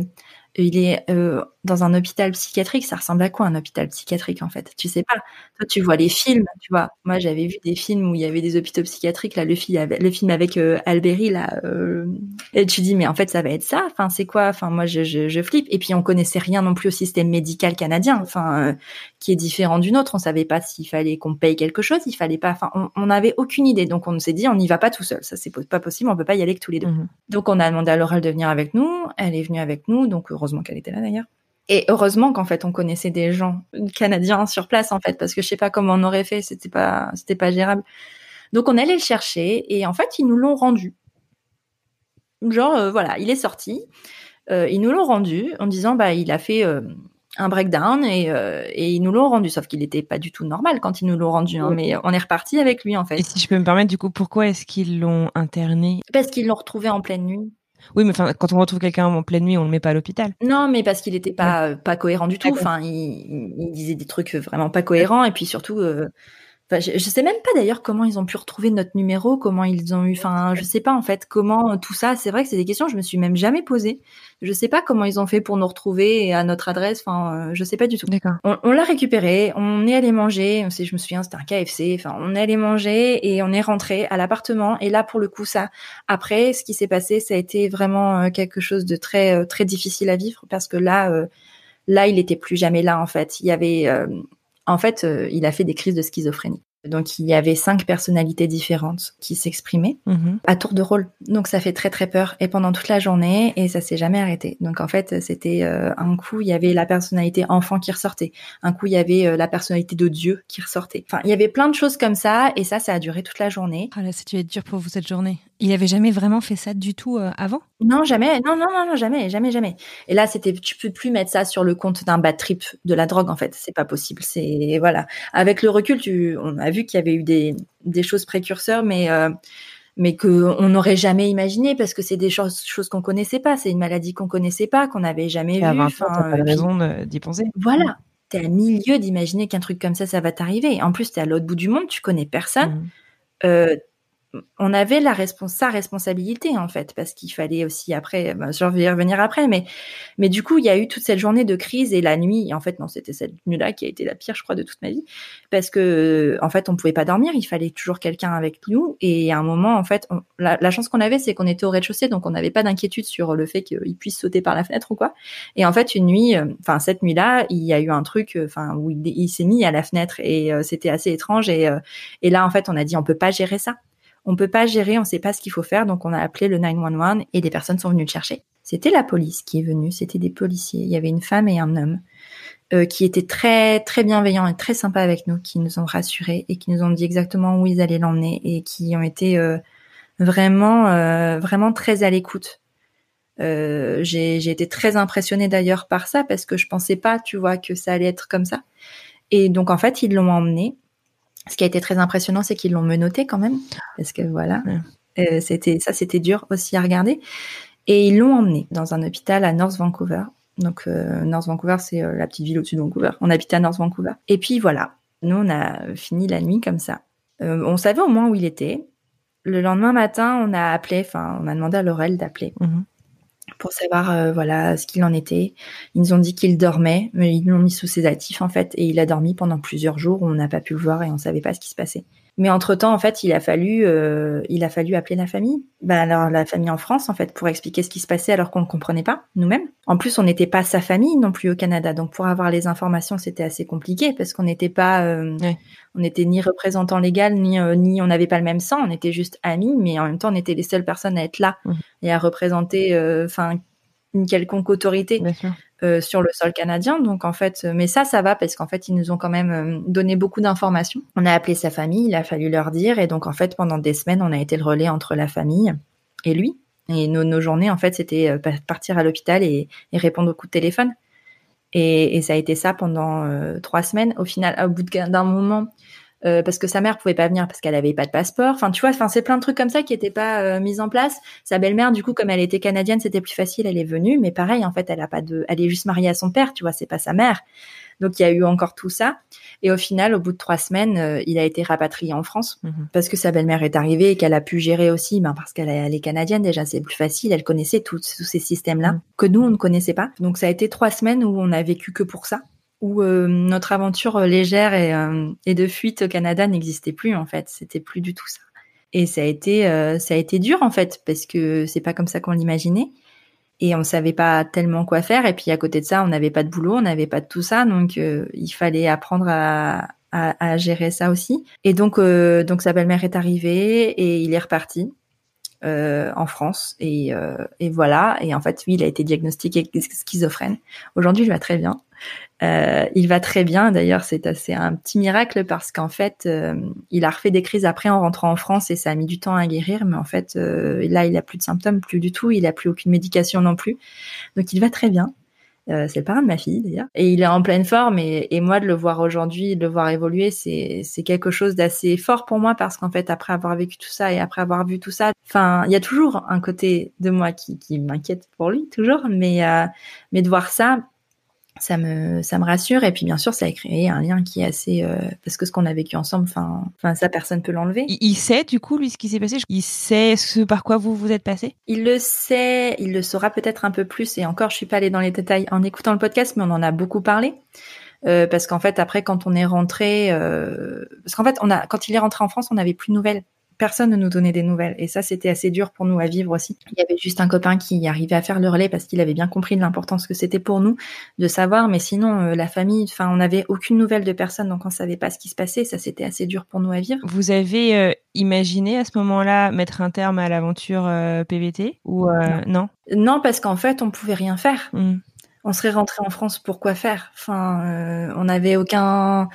il est euh, dans un hôpital psychiatrique. Ça ressemble à quoi un hôpital psychiatrique en fait? Tu sais pas. Toi, tu vois les films, tu vois. Moi, j'avais vu des films où il y avait des hôpitaux psychiatriques. Là, le film, avec, le film avec euh, Alberi là, euh, et tu dis mais en fait ça va être ça? Enfin, c'est quoi? Enfin, moi, je, je, je, flippe. Et puis on connaissait rien non plus au système médical canadien. Enfin, euh, qui est différent du nôtre. On savait pas s'il fallait qu'on paye quelque chose. Il fallait pas. Enfin, on n'avait aucune idée. Donc on s'est dit on n'y va pas tout seul. Ça c'est pas possible. On peut pas y aller que tous les deux.
Mhm.
Donc on a demandé à Laurel de venir avec nous. Elle est venue avec nous. Donc heureusement qu'elle était là d'ailleurs. Et heureusement qu'en fait on connaissait des gens canadiens sur place en fait parce que je sais pas comment on aurait fait. C'était pas c'était pas gérable. Donc on allait le chercher et en fait ils nous l'ont rendu. Genre euh, voilà il est sorti. Euh, ils nous l'ont rendu en disant bah il a fait euh, un breakdown et, et ils nous l'ont rendu, sauf qu'il n'était pas du tout normal quand ils nous l'ont rendu, hein, mais on est reparti avec lui en fait.
Et si je peux me permettre, du coup, pourquoi est-ce qu'ils l'ont interné?
Parce qu'ils l'ont retrouvé en pleine nuit.
Oui, mais enfin, quand on retrouve quelqu'un en pleine nuit, on le met pas à l'hôpital.
Non, mais parce qu'il était pas euh, pas cohérent du tout.
D'accord.
Enfin, il, il- il disait des trucs vraiment pas cohérents et puis surtout. euh, Enfin, je, je sais même pas d'ailleurs comment ils ont pu retrouver notre numéro, comment ils ont eu, enfin, je sais pas en fait comment tout ça. C'est vrai que c'est des questions que je me suis même jamais posées. Je sais pas comment ils ont fait pour nous retrouver et à notre adresse. Enfin, euh, je sais pas du tout.
D'accord.
On, on l'a récupéré, on est allé manger. C'est- Je me souviens, c'était un KFC. Enfin, on est allé manger et on est rentré à l'appartement. Et là, pour le coup, ça, après, ce qui s'est passé, ça a été vraiment euh, quelque chose de très euh, très difficile à vivre parce que là, euh, là, il était plus jamais là en fait. Il y avait, euh, en fait, euh, il a fait des crises de schizophrénie. Donc il y avait cinq personnalités différentes qui s'exprimaient
Mhm.
à tour de rôle. Donc ça fait très très peur et pendant toute la journée et ça s'est jamais arrêté. Donc en fait c'était euh, un coup il y avait la personnalité enfant qui ressortait, un coup il y avait euh, la personnalité de Dieu qui ressortait. Enfin il y avait plein de choses comme ça et ça ça a duré toute la journée.
Ah là, être dur pour vous cette journée. Il avait jamais vraiment fait ça du tout euh, avant?
Non jamais, non non non jamais jamais jamais. Et là c'était tu peux plus mettre ça sur le compte d'un bad trip de la drogue en fait, c'est pas possible. C'est voilà avec le recul tu on a vu qu'il y avait eu des des choses précurseurs mais euh, mais que on n'aurait jamais imaginé parce que c'est des choses, choses qu'on connaissait pas, c'est une maladie qu'on connaissait pas, qu'on n'avait jamais
Et à
vue.
20 ans, t'as pas de raison d'y penser.
Voilà, t'es à milieu d'imaginer qu'un truc comme ça, ça va t'arriver. En plus, t'es à l'autre bout du monde, tu connais personne.
Mhm.
Euh, on avait la sa responsabilité en fait parce qu'il fallait aussi après ben, revenir après mais mais du coup il y a eu toute cette journée de crise et la nuit en fait non c'était cette nuit là qui a été la pire je crois de toute ma vie parce que en fait on pouvait pas dormir il fallait toujours quelqu'un avec nous et à un moment en fait la, chance qu'on avait c'est qu'on était au rez-de-chaussée donc on n'avait pas d'inquiétude sur le fait qu'il puisse sauter par la fenêtre ou quoi. Et en fait une nuit euh, enfin cette nuit là il y a eu un truc euh, enfin où il, s'est mis à la fenêtre et euh, c'était assez étrange et et là en fait on a dit on peut pas gérer ça on peut pas gérer, on sait pas ce qu'il faut faire, donc on a appelé le 911 et des personnes sont venues le chercher. C'était la police qui est venue, c'était des policiers. Il y avait une femme et un homme euh, qui étaient très très bienveillants et très sympas avec nous, qui nous ont rassurés et qui nous ont dit exactement où ils allaient l'emmener et qui ont été euh, vraiment euh, vraiment très à l'écoute. j'ai été très impressionnée d'ailleurs par ça parce que je pensais pas, tu vois, que ça allait être comme ça. Et donc en fait, ils l'ont emmené ce qui a été très impressionnant, c'est qu'ils l'ont menotté quand même, parce que voilà, euh, c'était ça, c'était dur aussi à regarder. Et ils l'ont emmené dans un hôpital à North Vancouver. Donc euh, North Vancouver, c'est euh, la petite ville au-dessus de Vancouver. On habitait à North Vancouver. Et puis voilà, nous on a fini la nuit comme ça. on savait au moins où il était. Le lendemain matin, on a appelé, enfin, on a demandé à Laurel d'appeler. Mhm pour savoir euh, voilà ce qu'il en était. Ils nous ont dit qu'il dormait, mais ils l'ont mis sous sédatif en fait, et il a dormi pendant plusieurs jours. On n'a pas pu le voir et on savait pas ce qui se passait. Mais entre temps, en fait, il a fallu, euh, il a fallu appeler la famille. Bah alors la famille en France, en fait, pour expliquer ce qui se passait alors qu'on ne comprenait pas nous-mêmes. En plus, on n'était pas sa famille non plus au Canada, donc pour avoir les informations, c'était assez compliqué parce qu'on n'était pas, euh, on n'était ni représentant légal ni ni on n'avait pas le même sang. On était juste amis, mais en même temps, on était les seules personnes à être là mmh. et à représenter, enfin, une quelconque autorité. Bien sûr. Euh, sur le sol canadien. Donc en fait, mais ça, ça va parce qu'en fait, ils nous ont quand même euh, donné beaucoup d'informations. On a appelé sa famille, il a fallu leur dire, et donc en fait, pendant des semaines, on a été le relais entre la famille et lui. Et nos, nos journées, en fait, c'était euh, partir à l'hôpital et, répondre aux coups de téléphone. Et, et ça a été ça pendant trois semaines. Au final, au bout d'un moment, euh, parce que sa mère pouvait pas venir parce qu'elle avait pas de passeport. Enfin, tu vois, enfin c'est plein de trucs comme ça qui étaient pas euh, mis en place. Sa belle-mère, du coup, comme elle était canadienne, c'était plus facile. Elle est venue, mais pareil, en fait, elle a pas de, elle est juste mariée à son père. Tu vois, c'est pas sa mère. Donc il y a eu encore tout ça. Et au final, au bout de trois semaines, euh, il a été rapatrié en France mhm. parce que sa belle-mère est arrivée et qu'elle a pu gérer aussi. Ben parce qu'elle est canadienne déjà, c'est plus facile. Elle connaissait tous ces systèmes-là mhm. que nous on ne connaissait pas. Donc ça a été trois semaines où on a vécu que pour ça où euh, notre aventure euh, légère euh, et, de fuite au Canada n'existait plus en fait. C'était plus du tout ça. Et ça a été ça a été dur en fait parce que c'est pas comme ça qu'on l'imaginait et on savait pas tellement quoi faire. Et puis à côté de ça, on n'avait pas de boulot, on n'avait pas de tout ça, donc il fallait apprendre à, à, gérer ça aussi. Et donc donc sa belle-mère est arrivée et il est reparti. en France et, et voilà et en fait lui il a été diagnostiqué schizophrène aujourd'hui il va très bien euh, il va très bien. D'ailleurs, c'est assez un petit miracle parce qu'en fait, euh, il a refait des crises après en rentrant en France et ça a mis du temps à guérir. Mais en fait, euh, là, il a plus de symptômes, plus du tout. Il a plus aucune médication non plus. Donc, il va très bien. c'est le parrain de ma fille d'ailleurs. Et il est en pleine forme. Et, et moi, de le voir aujourd'hui, de le voir évoluer, c'est c'est quelque chose d'assez fort pour moi parce qu'en fait, après avoir vécu tout ça et après avoir vu tout ça, enfin, il y a toujours un côté de moi qui qui m'inquiète pour lui toujours. Mais mais de voir ça ça me ça me rassure. Et puis bien sûr ça a créé un lien qui est assez euh, parce que ce qu'on a vécu ensemble enfin enfin ça personne peut l'enlever.
Il, sait du coup lui ce qui s'est passé? Il sait ce par quoi vous vous êtes passé?
Il le sait il le saura peut-être un peu plus. Et encore je suis pas allée dans les détails en écoutant le podcast mais on en a beaucoup parlé. Euh, parce qu'en fait après quand on est rentré euh, parce qu'en fait on a quand il est rentré en France on n'avait plus de nouvelles personne ne nous donnait des nouvelles. Et ça, c'était assez dur pour nous à vivre aussi. Il y avait juste un copain qui arrivait à faire le relais parce qu'il avait bien compris l'importance que c'était pour nous de savoir. Mais sinon, euh, la famille, enfin, on n'avait aucune nouvelle de personne, donc on savait pas ce qui se passait. Ça, c'était assez dur pour nous à vivre.
Vous avez euh, imaginé à ce moment-là mettre un terme à l'aventure euh, PVT ou non.
non? Parce qu'en fait, on pouvait rien faire. Hmm. On serait rentré en France pour quoi faire? Enfin, on n'avait aucun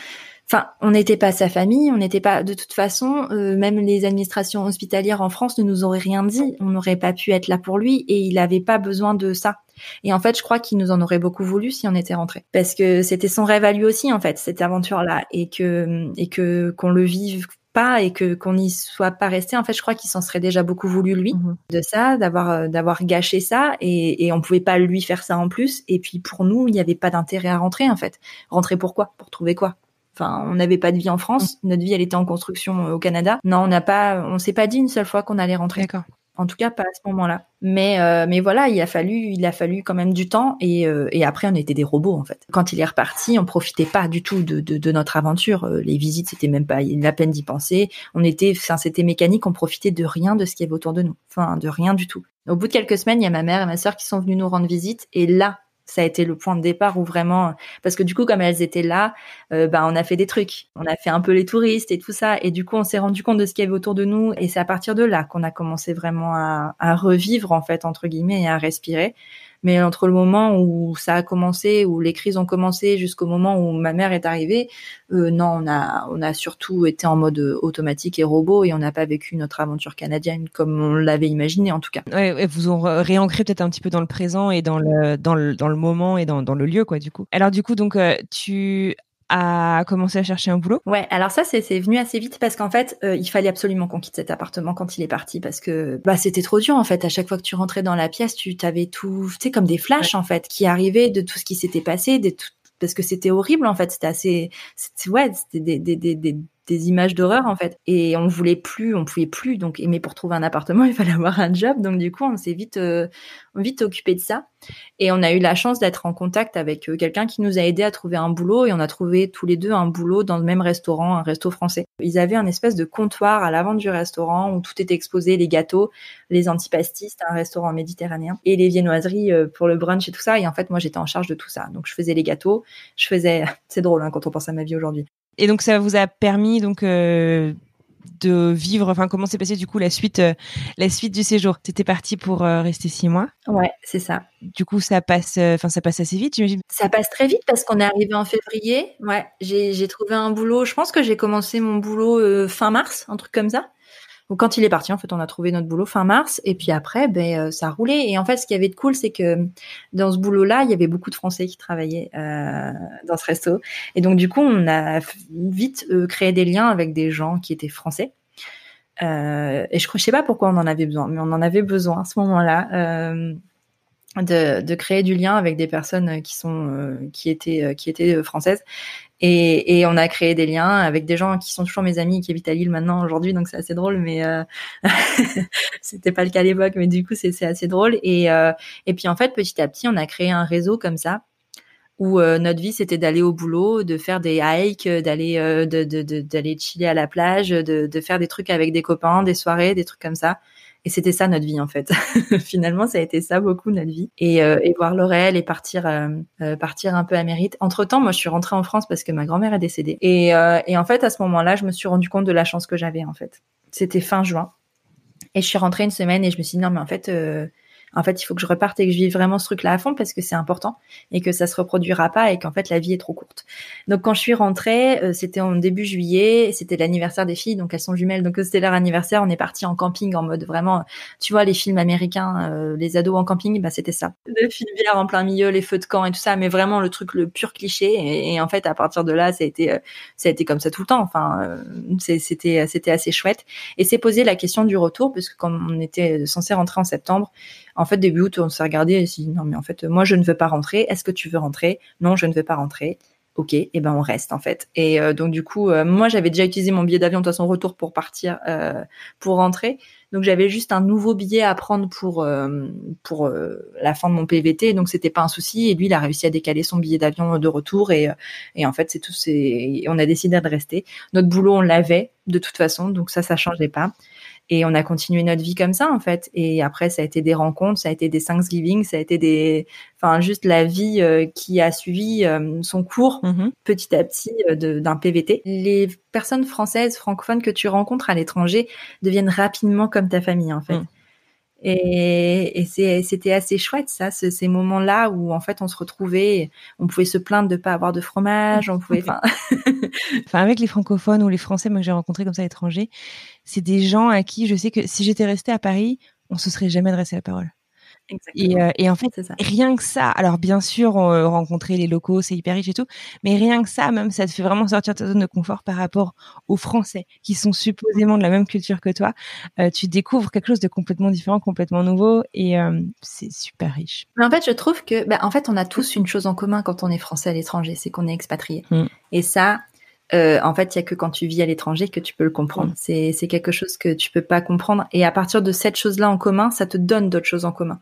Enfin, on n'était pas sa famille, on n'était pas. De toute façon, euh, même les administrations hospitalières en France ne nous auraient rien dit. On n'aurait pas pu être là pour lui et il n'avait pas besoin de ça. Et en fait, je crois qu'il nous en aurait beaucoup voulu si on était rentré, parce que c'était son rêve à lui aussi en fait cette aventure-là et que et que qu'on le vive pas et que qu'on n'y soit pas resté en fait je crois qu'il s'en serait déjà beaucoup voulu lui mhm. de ça d'avoir euh, d'avoir gâché ça et, et on pouvait pas lui faire ça en plus et puis pour nous il n'y avait pas d'intérêt à rentrer en fait rentrer pourquoi pour trouver quoi? Enfin, on n'avait pas de vie en France. Notre vie, elle était en construction au Canada. Non, on n'a pas, on s'est pas dit une seule fois qu'on allait rentrer.
D'accord.
En tout cas, pas à ce moment-là. Mais euh, mais voilà, il a fallu il a fallu quand même du temps et euh, et après on était des robots en fait. Quand il est reparti, on profitait pas du tout de de, de notre aventure. Euh, les visites, c'était même pas la peine d'y penser. On était, enfin c'était mécanique, on profitait de rien de ce qui avait autour de nous. Enfin de rien du tout. Au bout de quelques semaines, il y a ma mère et ma sœur qui sont venues nous rendre visite et là ça a été le point de départ où vraiment parce que du coup comme elles étaient là euh, bah on a fait des trucs. On a fait un peu les touristes et tout ça. Et du coup on s'est rendu compte de ce qu'il y avait autour de nous. Et c'est à partir de là qu'on a commencé vraiment à, à, revivre en fait entre guillemets et à respirer mais entre le moment où ça a commencé, où les crises ont commencé, jusqu'au moment où ma mère est arrivée, euh, non, on a, surtout été en mode automatique et robot et on n'a pas vécu notre aventure canadienne comme on l'avait imaginé en tout cas.
Ouais, et vous ont réancré peut-être un petit peu dans le présent et dans le, moment et dans, dans le lieu, quoi, du coup. Alors, du coup, donc, euh, tu à commencer à chercher un boulot
Ouais, alors ça c'est venu assez vite parce qu'en fait euh, il fallait absolument qu'on quitte cet appartement quand il est parti parce que bah c'était trop dur en fait. À chaque fois que tu rentrais dans la pièce, tu t'avais tout, tu sais comme des flashs en fait qui arrivaient de tout ce qui s'était passé, des tout, parce que c'était horrible en fait. C'était assez, ouais, c'était des, des, des, des des images d'horreur en fait. Et on voulait plus on pouvait plus. Donc mais pour trouver un appartement il fallait avoir un job. Donc du coup on s'est vite euh, vite occupé de ça. Et on a eu la chance d'être en contact avec euh, quelqu'un qui nous a aidé à trouver un boulot. Et on a trouvé tous les deux un boulot dans le même restaurant un resto français. Ils avaient un espèce de comptoir à l'avant du restaurant où tout était exposé les gâteaux les antipastis un restaurant méditerranéen et les viennoiseries euh, pour le brunch et tout ça. Et en fait moi j'étais en charge de tout ça. Donc je faisais les gâteaux. Je faisais c'est drôle hein, quand on pense à ma vie aujourd'hui
et donc ça vous a permis donc euh, de vivre. Enfin, comment s'est passé du coup la suite, euh, la suite du séjour? T'étais parti pour euh, rester six mois?
Ouais, c'est ça.
Du coup, ça passe. Enfin, ça passe assez vite, j'imagine?
Ça passe très vite parce qu'on est arrivé en février. Ouais, j'ai trouvé un boulot. Je pense que j'ai commencé mon boulot fin mars, un truc comme ça. Quand il est parti, en fait, on a trouvé notre boulot fin mars, et puis après, ben euh, ça roulait. Et en fait, ce qu'il y avait de cool, c'est que dans ce boulot-là, il y avait beaucoup de Français qui travaillaient euh, dans ce resto, et donc du coup, on a vite euh, créé des liens avec des gens qui étaient français. Et je ne sais pas pourquoi on en avait besoin, mais on en avait besoin à ce moment-là. De, de, créer du lien avec des personnes qui sont qui étaient qui étaient françaises et, on a créé des liens avec des gens qui sont toujours mes amis qui habitent à Lille maintenant aujourd'hui, donc c'est assez drôle, mais euh, c'était pas le cas à l'époque, mais du coup c'est assez drôle. Et, euh, et puis en fait petit à petit on a créé un réseau comme ça où euh, notre vie c'était d'aller au boulot, de faire des hikes, d'aller euh, d'aller chiller à la plage, de, de faire des trucs avec des copains, des soirées, des trucs comme ça. Et c'était ça notre vie en fait. Finalement, ça a été ça beaucoup notre vie. Et, euh, et voir le réel et partir euh, euh, partir un peu à mérite. Entre temps, moi, je suis rentrée en France parce que ma grand-mère est décédée. Et, et en fait, à ce moment-là, je me suis rendu compte de la chance que j'avais en fait. C'était fin juin. Et je suis rentrée une semaine et je me suis dit non mais en fait en fait, il faut que je reparte et que je vive vraiment ce truc-là à fond parce que c'est important et que ça se reproduira pas et qu'en fait la vie est trop courte. Donc quand je suis rentrée, euh, c'était en début juillet, c'était l'anniversaire des filles, donc elles sont jumelles, donc c'était leur anniversaire. On est parti en camping en mode vraiment, tu vois, les films américains, euh, les ados en camping, bah c'était ça. Le fil bière en plein milieu, les feux de camp et tout ça, mais vraiment le truc le pur cliché. Et, en fait, à partir de là, ça a été, euh, comme ça tout le temps. Enfin, c'était, c'était assez chouette. Et c'est posé la question du retour, parce que comme on était censé rentrer en septembre, en fait, début août, on s'est regardé et s'est dit non, mais en fait, moi, je ne veux pas rentrer. Est-ce que tu veux rentrer? Non, je ne veux pas rentrer. Ok, et eh ben on reste en fait. Et euh, donc du coup, euh, moi j'avais déjà utilisé mon billet d'avion de son retour pour partir, euh, pour rentrer. Donc j'avais juste un nouveau billet à prendre pour pour la fin de mon PVT, donc c'était pas un souci. Et lui, il a réussi à décaler son billet d'avion de retour et et en fait c'est tout. C'est on a décidé de rester. Notre boulot on l'avait de toute façon, donc ça ça changeait pas. Et on a continué notre vie comme ça, en fait. Et après, ça a été des rencontres, ça a été des Thanksgiving, ça a été des, enfin, juste la vie euh, qui a suivi euh, son cours mm-hmm. petit à petit euh, d'un PVT. Les personnes françaises, francophones que tu rencontres à l'étranger deviennent rapidement comme ta famille, en fait. Mm. Et, et c'était assez chouette ça, ces moments-là où en fait on se retrouvait, on pouvait se plaindre de pas avoir de fromage, on pouvait, enfin
avec les francophones ou les Français, moi que j'ai rencontrés comme ça à l'étranger, c'est des gens à qui je sais que si j'étais restée à Paris, on se serait jamais adressé la parole. Et, euh, et, en fait, rien que ça, alors bien sûr, euh, rencontrer les locaux, c'est hyper riche et tout, mais rien que ça, même, ça te fait vraiment sortir de ta zone de confort par rapport aux Français qui sont supposément de la même culture que toi. Euh, tu découvres quelque chose de complètement différent, complètement nouveau, et euh, c'est super riche.
Mais en fait, je trouve que, bah, en fait, on a tous une chose en commun quand on est Français à l'étranger, c'est qu'on est expatrié. Mm. Et ça, euh, en fait, il y a que quand tu vis à l'étranger que tu peux le comprendre. C'est c'est quelque chose que tu peux pas comprendre. Et à partir de cette chose-là en commun, ça te donne d'autres choses en commun.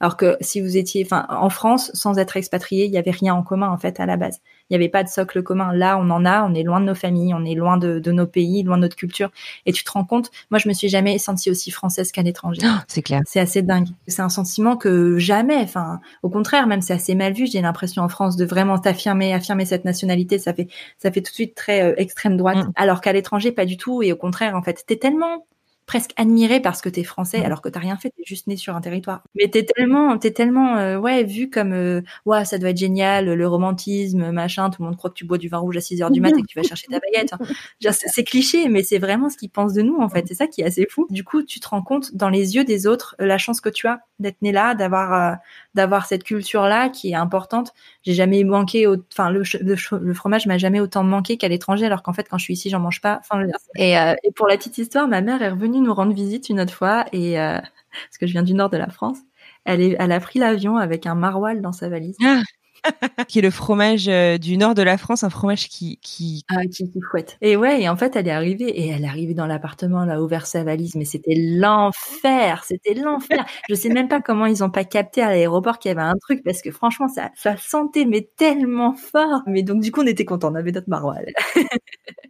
Alors que si vous étiez, enfin, en France, sans être expatrié, il y avait rien en commun en fait à la base. Il n'y avait pas de socle commun. Là, on en a. On est loin de nos familles, on est loin de, de nos pays, loin de notre culture. Et tu te rends compte, moi, je me suis jamais sentie aussi française qu'à l'étranger.
Oh, c'est clair.
C'est assez dingue. C'est un sentiment que jamais, enfin, au contraire, même c'est assez mal vu. J'ai l'impression en France de vraiment t'affirmer, affirmer cette nationalité. Ça fait, ça fait tout de suite très euh, extrême droite. Mm. Alors qu'à l'étranger, pas du tout. Et au contraire, en fait, t'es tellement presque admiré parce que t'es français alors que t'as rien fait, t'es juste né sur un territoire. Mais t'es tellement, t'es tellement, euh, ouais, vu comme, euh, ouais, ça doit être génial, le romantisme, machin, tout le monde croit que tu bois du vin rouge à 6 heures du matin et que tu vas chercher ta baguette. c'est cliché, mais c'est vraiment ce qu'ils pensent de nous en fait. C'est ça qui est assez fou. Du coup, tu te rends compte dans les yeux des autres la chance que tu as d'être né là, d'avoir euh, d'avoir cette culture là qui est importante. J'ai jamais manqué, enfin le, le, fromage m'a jamais autant manqué qu'à l'étranger, alors qu'en fait quand je suis ici j'en mange pas. Enfin, et, euh, et, pour la petite histoire, ma mère est revenue nous rendre visite une autre fois et euh, parce que je viens du nord de la France, elle est, a pris l'avion avec un maroilles dans sa valise. Ah
qui est le fromage euh, du nord de la France, un fromage qui qui
ah, qui, qui fouette. Et ouais, et en fait, elle est arrivée et elle est arrivée dans l'appartement, elle a ouvert sa valise, mais c'était l'enfer, c'était l'enfer. Je sais même pas comment ils ont pas capté à l'aéroport qu'il y avait un truc parce que franchement, ça ça sentait mais tellement fort. Mais donc du coup, on était content, on avait notre maroilles.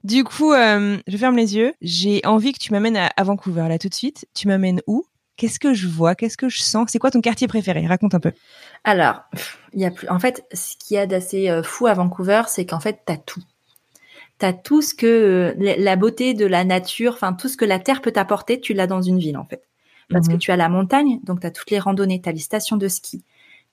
du coup, euh, je ferme les yeux. J'ai envie que tu m'amènes à, à Vancouver là tout de suite. Tu m'amènes où? Qu'est-ce que je vois? Qu'est-ce que je sens? C'est quoi ton quartier préféré? Raconte un peu.
Alors, il y a plus. En fait, ce qu'il y a d'assez euh, fou à Vancouver, c'est qu'en fait, t'as tout. T'as tout ce que euh, la beauté de la nature, enfin tout ce que la terre peut t'apporter, tu l'as dans une ville en fait. Parce que mhm. tu as la montagne, donc tu as toutes les randonnées, tu as les stations de ski,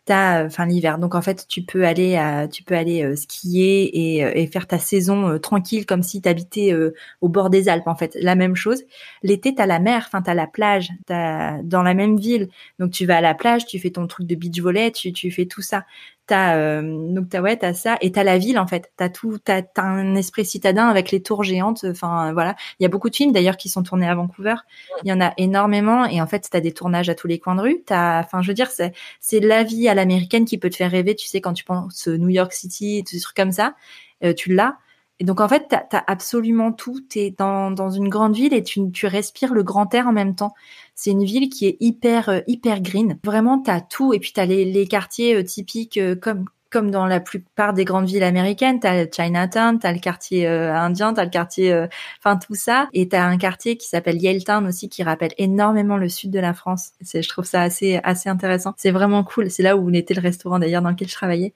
t'as enfin l'hiver. Donc en fait tu peux aller à, tu peux aller euh, skier et, euh, faire ta saison euh, tranquille comme si tu habitais au bord des Alpes en fait. La même chose. L'été t'as la mer enfin t'as la plage t'as dans la même ville. Donc tu vas à la plage tu fais ton truc de beach volley tu, tu fais tout ça T'as euh, donc t'as ouais t'as ça et t'as la ville en fait. T'as tout t'as as un esprit citadin avec les tours géantes enfin voilà. Il y a beaucoup de films d'ailleurs qui sont tournés à Vancouver. Il y en a énormément et en fait t'as des tournages à tous les coins de rue. T'as enfin je veux dire c'est c'est la vie à l'américaine qui peut te faire rêver tu sais quand tu penses New York City tout des trucs comme ça. Euh, tu l'as donc en fait, tu as, absolument tout. Tu es dans, dans une grande ville et tu, tu respires le grand air en même temps. C'est une ville qui est hyper euh, hyper green. Vraiment, tu as tout. Et puis tu as les, les quartiers euh, typiques euh, comme comme dans la plupart des grandes villes américaines, t'as Chinatown, t'as le quartier indien, t'as le quartier, enfin tout ça, et t'as un quartier qui s'appelle Yaletown aussi, qui rappelle énormément le sud de la France. Je trouve ça assez assez intéressant. C'est vraiment cool. C'est là où était le restaurant d'ailleurs dans lequel je travaillais.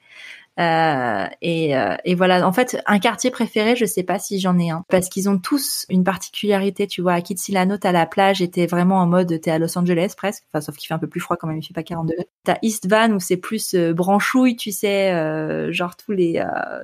Euh, et, euh, et, voilà, en fait, un quartier préféré, je sais pas si j'en ai un, parce qu'ils ont tous une particularité. Tu vois, à Kitsilano, t'as la plage, et t'es vraiment en mode, t'es à Los Angeles presque, enfin sauf qu'il fait un peu plus froid quand même, il fait pas 40 degrés. T'as East Van où c'est plus euh, branchouille, tu sais, euh, genre tous les,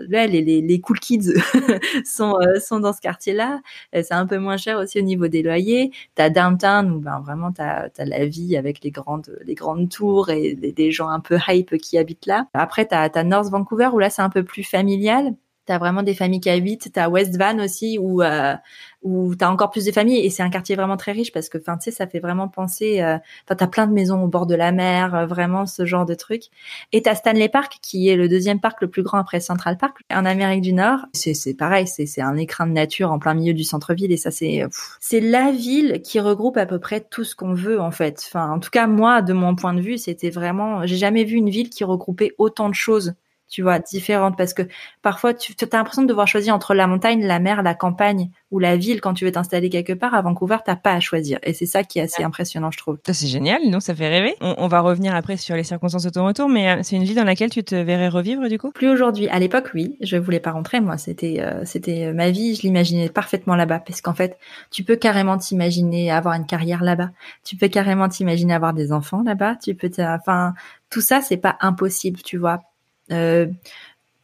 les, les, les cool kids sont sont dans ce quartier-là. c'est un peu moins cher aussi au niveau des loyers. T'as Downtown où ben vraiment t'as as la vie avec les grandes les grandes tours et des, gens un peu hype qui habitent là. Après t'as as North Vancouver Vancouver où là c'est un peu plus familial. T'as vraiment des familles qui habitent. T'as West Van aussi où euh, où t'as encore plus de familles et c'est un quartier vraiment très riche parce que enfin tu sais ça fait vraiment penser. Euh, t'as plein de maisons au bord de la mer, euh, vraiment ce genre de truc. Et t'as Stanley Park qui est le deuxième parc le plus grand après Central Park en Amérique du Nord. C'est pareil, c'est c'est un écrin de nature en plein milieu du centre-ville et ça c'est c'est la ville qui regroupe à peu près tout ce qu'on veut en fait. Enfin en tout cas moi de mon point de vue c'était vraiment j'ai jamais vu une ville qui regroupait autant de choses tu vois, différentes parce que parfois tu as l'impression de devoir choisir entre la montagne, la mer, la campagne ou la ville quand tu veux t'installer quelque part. À Vancouver, t'as pas à choisir et c'est ça qui est assez impressionnant, je trouve.
Ça c'est génial, non Ça fait rêver. On, va revenir après sur les circonstances de ton retour, mais euh, c'est une vie dans laquelle tu te verrais revivre du coup?
Plus aujourd'hui. À l'époque, oui, je voulais pas rentrer. Moi, c'était euh, c'était ma vie. Je l'imaginais parfaitement là-bas parce qu'en fait, tu peux carrément t'imaginer avoir une carrière là-bas. Tu peux carrément t'imaginer avoir des enfants là-bas. Tu peux, enfin, tout ça, c'est pas impossible, tu vois euh,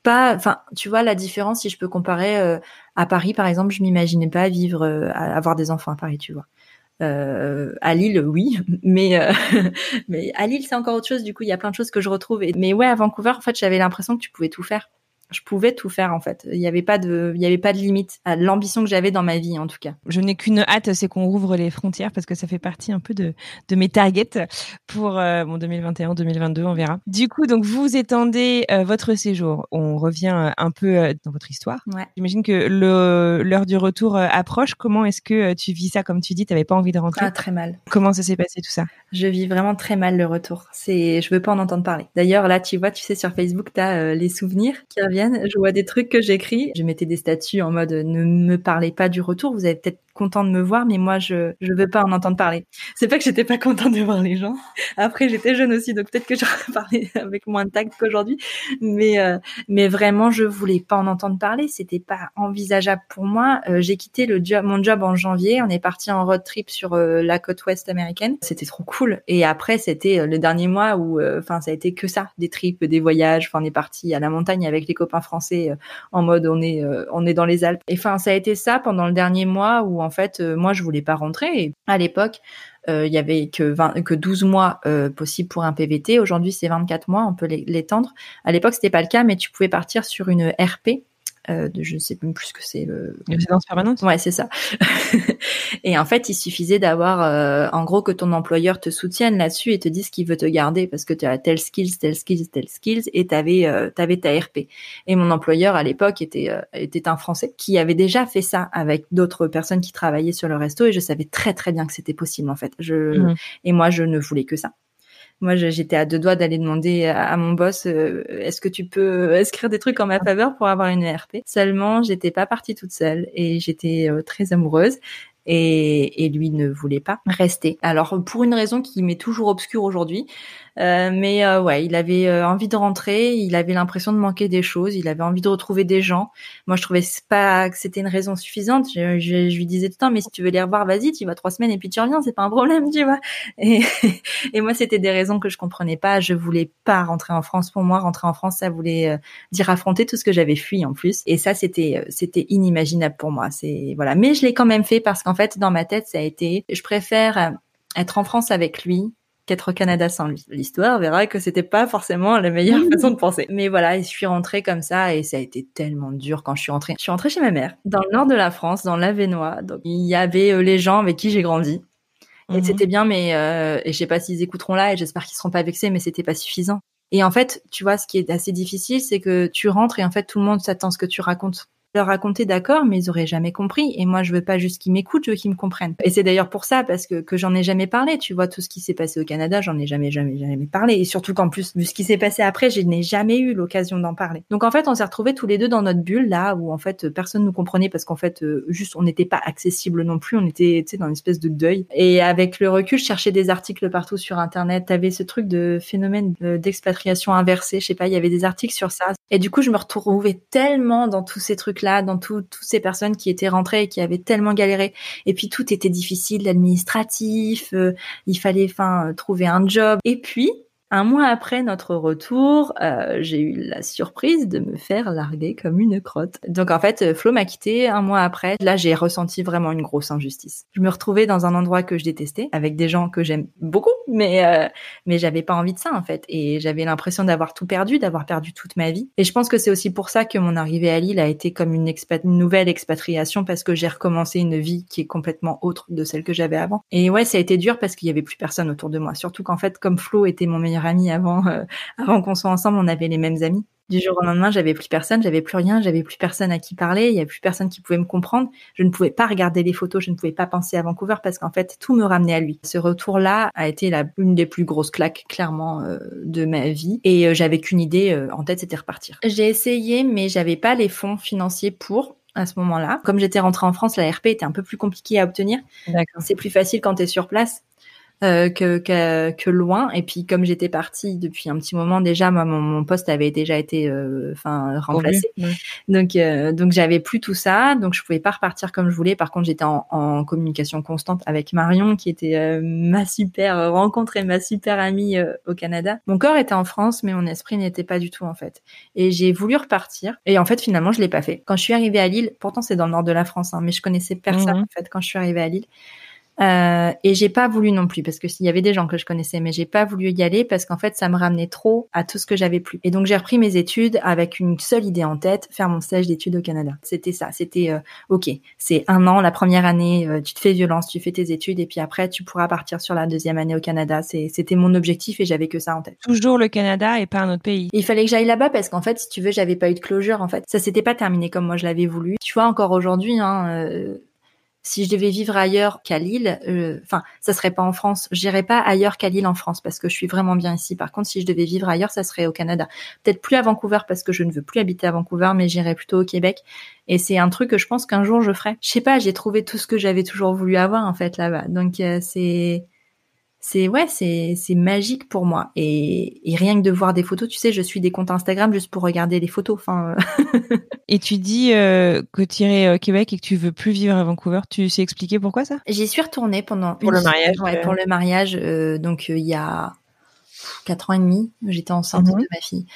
pas, enfin, tu vois la différence si je peux comparer euh, à Paris par exemple, je m'imaginais pas vivre, euh, avoir des enfants à Paris, tu vois. Euh, à Lille, oui, mais mais à Lille c'est encore autre chose. Du coup, il y a plein de choses que je retrouve. mais ouais, à Vancouver, en fait, j'avais l'impression que tu pouvais tout faire. Je pouvais tout faire en fait. Il n'y avait pas de, il y avait pas de limite à l'ambition que j'avais dans ma vie en tout cas.
Je n'ai qu'une hâte, c'est qu'on rouvre les frontières parce que ça fait partie un peu de, de mes targets pour euh, bon 2021, 2022, on verra. Du coup, donc vous étendez euh, votre séjour. On revient euh, un peu euh, dans votre histoire.
Ouais.
J'imagine que l'heure du retour approche. Comment est-ce que tu vis ça? Comme tu dis, tu n'avais pas envie de rentrer.
Ah, très mal.
Comment ça s'est passé tout ça?
Je vis vraiment très mal le retour. C'est, je veux pas en entendre parler. D'ailleurs, là, tu vois, tu sais, sur Facebook, tu as les souvenirs qui reviennent. Je vois des trucs que j'écris. Je mettais des statuts en mode ne me parlez pas du retour. Vous avez peut-être content de me voir, mais moi, je je veux pas en entendre parler. C'est pas que j'étais pas contente de voir les gens. Après, j'étais jeune aussi, donc peut-être que j'aurais parlé avec moins de tact qu'aujourd'hui. Mais euh, mais vraiment, je voulais pas en entendre parler. C'était pas envisageable pour moi. Euh, j'ai quitté le job, mon job en janvier. On est parti en road trip sur euh, la côte ouest américaine. C'était trop cool. Et après, c'était le dernier mois où, enfin, ça a été que ça, des trips, des voyages. On est parti à la montagne avec les copains français en mode on est on est dans les Alpes. Et enfin, ça a été ça pendant le dernier mois où en fait, moi, je voulais pas rentrer. Et à l'époque, il y avait que 20, que 12 mois euh, possibles pour un PVT. Aujourd'hui, c'est 24 mois, on peut l'étendre. À l'époque, c'était pas le cas, mais tu pouvais partir sur une RP. Euh, de, je sais même plus ce que c'est le
résidence permanente?
Ouais, c'est ça. et en fait, il suffisait d'avoir, euh, en gros, que ton employeur te soutienne là-dessus et te dise qu'il veut te garder parce que tu as tel skills, tel skills, tel skills, et t'avais, euh, t'avais ta RP. Et mon employeur à l'époque était euh, était un Français qui avait déjà fait ça avec d'autres personnes qui travaillaient sur le resto et je savais très très bien que c'était possible en fait. Je
Mhm.
et moi, je ne voulais que ça. Moi, j'étais à deux doigts d'aller demander à, mon boss euh, est-ce que tu peux inscrire des trucs en ma faveur pour avoir une ERP. Seulement, j'étais pas partie toute seule et j'étais euh, très amoureuse. Et, et lui ne voulait pas rester. Alors pour une raison qui m'est toujours obscure aujourd'hui, euh, mais euh, ouais, il avait euh, envie de rentrer, il avait l'impression de manquer des choses, il avait envie de retrouver des gens. Moi, je trouvais pas que c'était une raison suffisante. Je, je, je lui disais tout le temps, mais si tu veux les revoir, vas-y, tu vas trois semaines et puis tu reviens, c'est pas un problème, tu vois. Et, et moi, c'était des raisons que je comprenais pas. Je voulais pas rentrer en France. Pour moi, rentrer en France, ça voulait euh, dire affronter tout ce que j'avais fui en plus. Et ça, c'était euh, c'était inimaginable pour moi. C'est voilà, mais je l'ai quand même fait parce qu'en fait, dans ma tête, ça a été, je préfère être en France avec lui qu'être au Canada sans lui. L'histoire verra que c'était pas forcément la meilleure façon de penser. Mais voilà, et je suis rentrée comme ça et ça a été tellement dur quand je suis rentrée. Je suis rentrée chez ma mère, dans le nord de la France, dans l'Avenois. Donc il y avait euh, les gens avec qui j'ai grandi. Et
Mhm.
c'était bien, mais euh, et je sais pas s'ils écouteront là et j'espère qu'ils seront pas vexés, mais c'était pas suffisant. Et en fait, tu vois, ce qui est assez difficile, c'est que tu rentres et en fait tout le monde s'attend à ce que tu racontes. Leur raconter, d'accord, mais ils auraient jamais compris. Et moi, je veux pas juste qu'ils m'écoutent, je veux qu'ils me comprennent. Et c'est d'ailleurs pour ça, parce que, que j'en ai jamais parlé. Tu vois, tout ce qui s'est passé au Canada, j'en ai jamais, jamais, jamais parlé. Et surtout qu'en plus, vu ce qui s'est passé après, je n'ai jamais eu l'occasion d'en parler. Donc en fait, on s'est retrouvés tous les deux dans notre bulle, là, où en fait, personne nous comprenait parce qu'en fait, euh, juste, on n'était pas accessible non plus. On était, tu sais, dans une espèce de deuil. Et avec le recul, je cherchais des articles partout sur Internet. T'avais ce truc de phénomène de- d'expatriation inversée. Je sais pas, il y avait des articles sur ça. Et du coup, je me retrouvais tellement dans tous ces trucs-là, dans tout- toutes ces personnes qui étaient rentrées et qui avaient tellement galéré. Et puis tout était difficile, l'administratif, euh, il fallait, enfin, trouver un job. Et puis, un mois après notre retour, euh, j'ai eu la surprise de me faire larguer comme une crotte. Donc en fait, euh, Flo m'a quitté un mois après. Là, j'ai ressenti vraiment une grosse injustice. Je me retrouvais dans un endroit que je détestais, avec des gens que j'aime beaucoup, mais euh, mais j'avais pas envie de ça en fait. Et j'avais l'impression d'avoir tout perdu, d'avoir perdu toute ma vie. Et je pense que c'est aussi pour ça que mon arrivée à Lille a été comme une, une nouvelle expatriation parce que j'ai recommencé une vie qui est complètement autre de celle que j'avais avant. Et ouais, ça a été dur parce qu'il y avait plus personne autour de moi. Surtout qu'en fait, comme Flo était mon meilleur ami avant, euh, avant qu'on soit ensemble, on avait les mêmes amis. Du jour au lendemain, j'avais plus personne, j'avais plus rien, j'avais plus personne à qui parler, il y avait plus personne qui pouvait me comprendre. Je ne pouvais pas regarder les photos, je ne pouvais pas penser à Vancouver parce qu'en fait, tout me ramenait à lui. Ce retour-là a été la, une des plus grosses claques, clairement, euh, de ma vie. Et euh, j'avais qu'une idée euh, en tête, c'était repartir. J'ai essayé, mais j'avais pas les fonds financiers pour à ce moment-là. Comme j'étais rentrée en France, la RP était un peu plus compliquée à obtenir. C'est plus facile quand tu es sur place. Euh, que, que que loin. Et puis comme j'étais partie depuis un petit moment déjà moi mon, mon poste avait déjà été euh, enfin remplacé. Donc euh, donc j'avais plus tout ça. Donc je pouvais pas repartir comme je voulais. Par contre j'étais en, en communication constante avec Marion qui était euh, ma super rencontre et ma super amie euh, au Canada. Mon corps était en France mais mon esprit n'était pas du tout en fait. Et j'ai voulu repartir. Et en fait finalement je l'ai pas fait. Quand je suis arrivée à Lille pourtant c'est dans le nord de la France hein, mais je connaissais personne
Mhm.
en fait quand je suis arrivée à Lille Euh, et j'ai pas voulu non plus parce que s'il y avait des gens que je connaissais, mais j'ai pas voulu y aller parce qu'en fait ça me ramenait trop à tout ce que j'avais plus. Et donc j'ai repris mes études avec une seule idée en tête, faire mon stage d'études au Canada. C'était ça, c'était euh, ok, c'est un an, la première année, euh, tu te fais violence, tu fais tes études et puis après tu pourras partir sur la deuxième année au Canada. C'était mon objectif et j'avais que ça en tête.
Toujours le Canada et pas un autre pays.
Il fallait que j'aille là-bas parce qu'en fait, si tu veux, j'avais pas eu de closure en fait. Ça s'était pas terminé comme moi je l'avais voulu. Tu vois encore aujourd'hui, hein, euh, si je devais vivre ailleurs qu'à Lille, euh, enfin, ça serait pas en France. J'irais pas ailleurs qu'à Lille en France parce que je suis vraiment bien ici. Par contre, si je devais vivre ailleurs, ça serait au Canada. Peut-être plus à Vancouver parce que je ne veux plus habiter à Vancouver, mais j'irais plutôt au Québec. Et c'est un truc que je pense qu'un jour je ferai. Je sais pas, j'ai trouvé tout ce que j'avais toujours voulu avoir en fait là-bas. Donc euh, c'est c'est ouais, c'est c'est magique pour moi. Et, et, rien que de voir des photos, tu sais, je suis des comptes Instagram juste pour regarder les photos. Enfin.
Euh. et tu dis euh, que tu irais au Québec et que tu veux plus vivre à Vancouver. Tu sais expliquer pourquoi ça?
J'y suis retournée pendant
pour le mariage.
Ouais, pour le mariage. Euh, donc il y a quatre ans et demi, j'étais enceinte mhm. de ma fille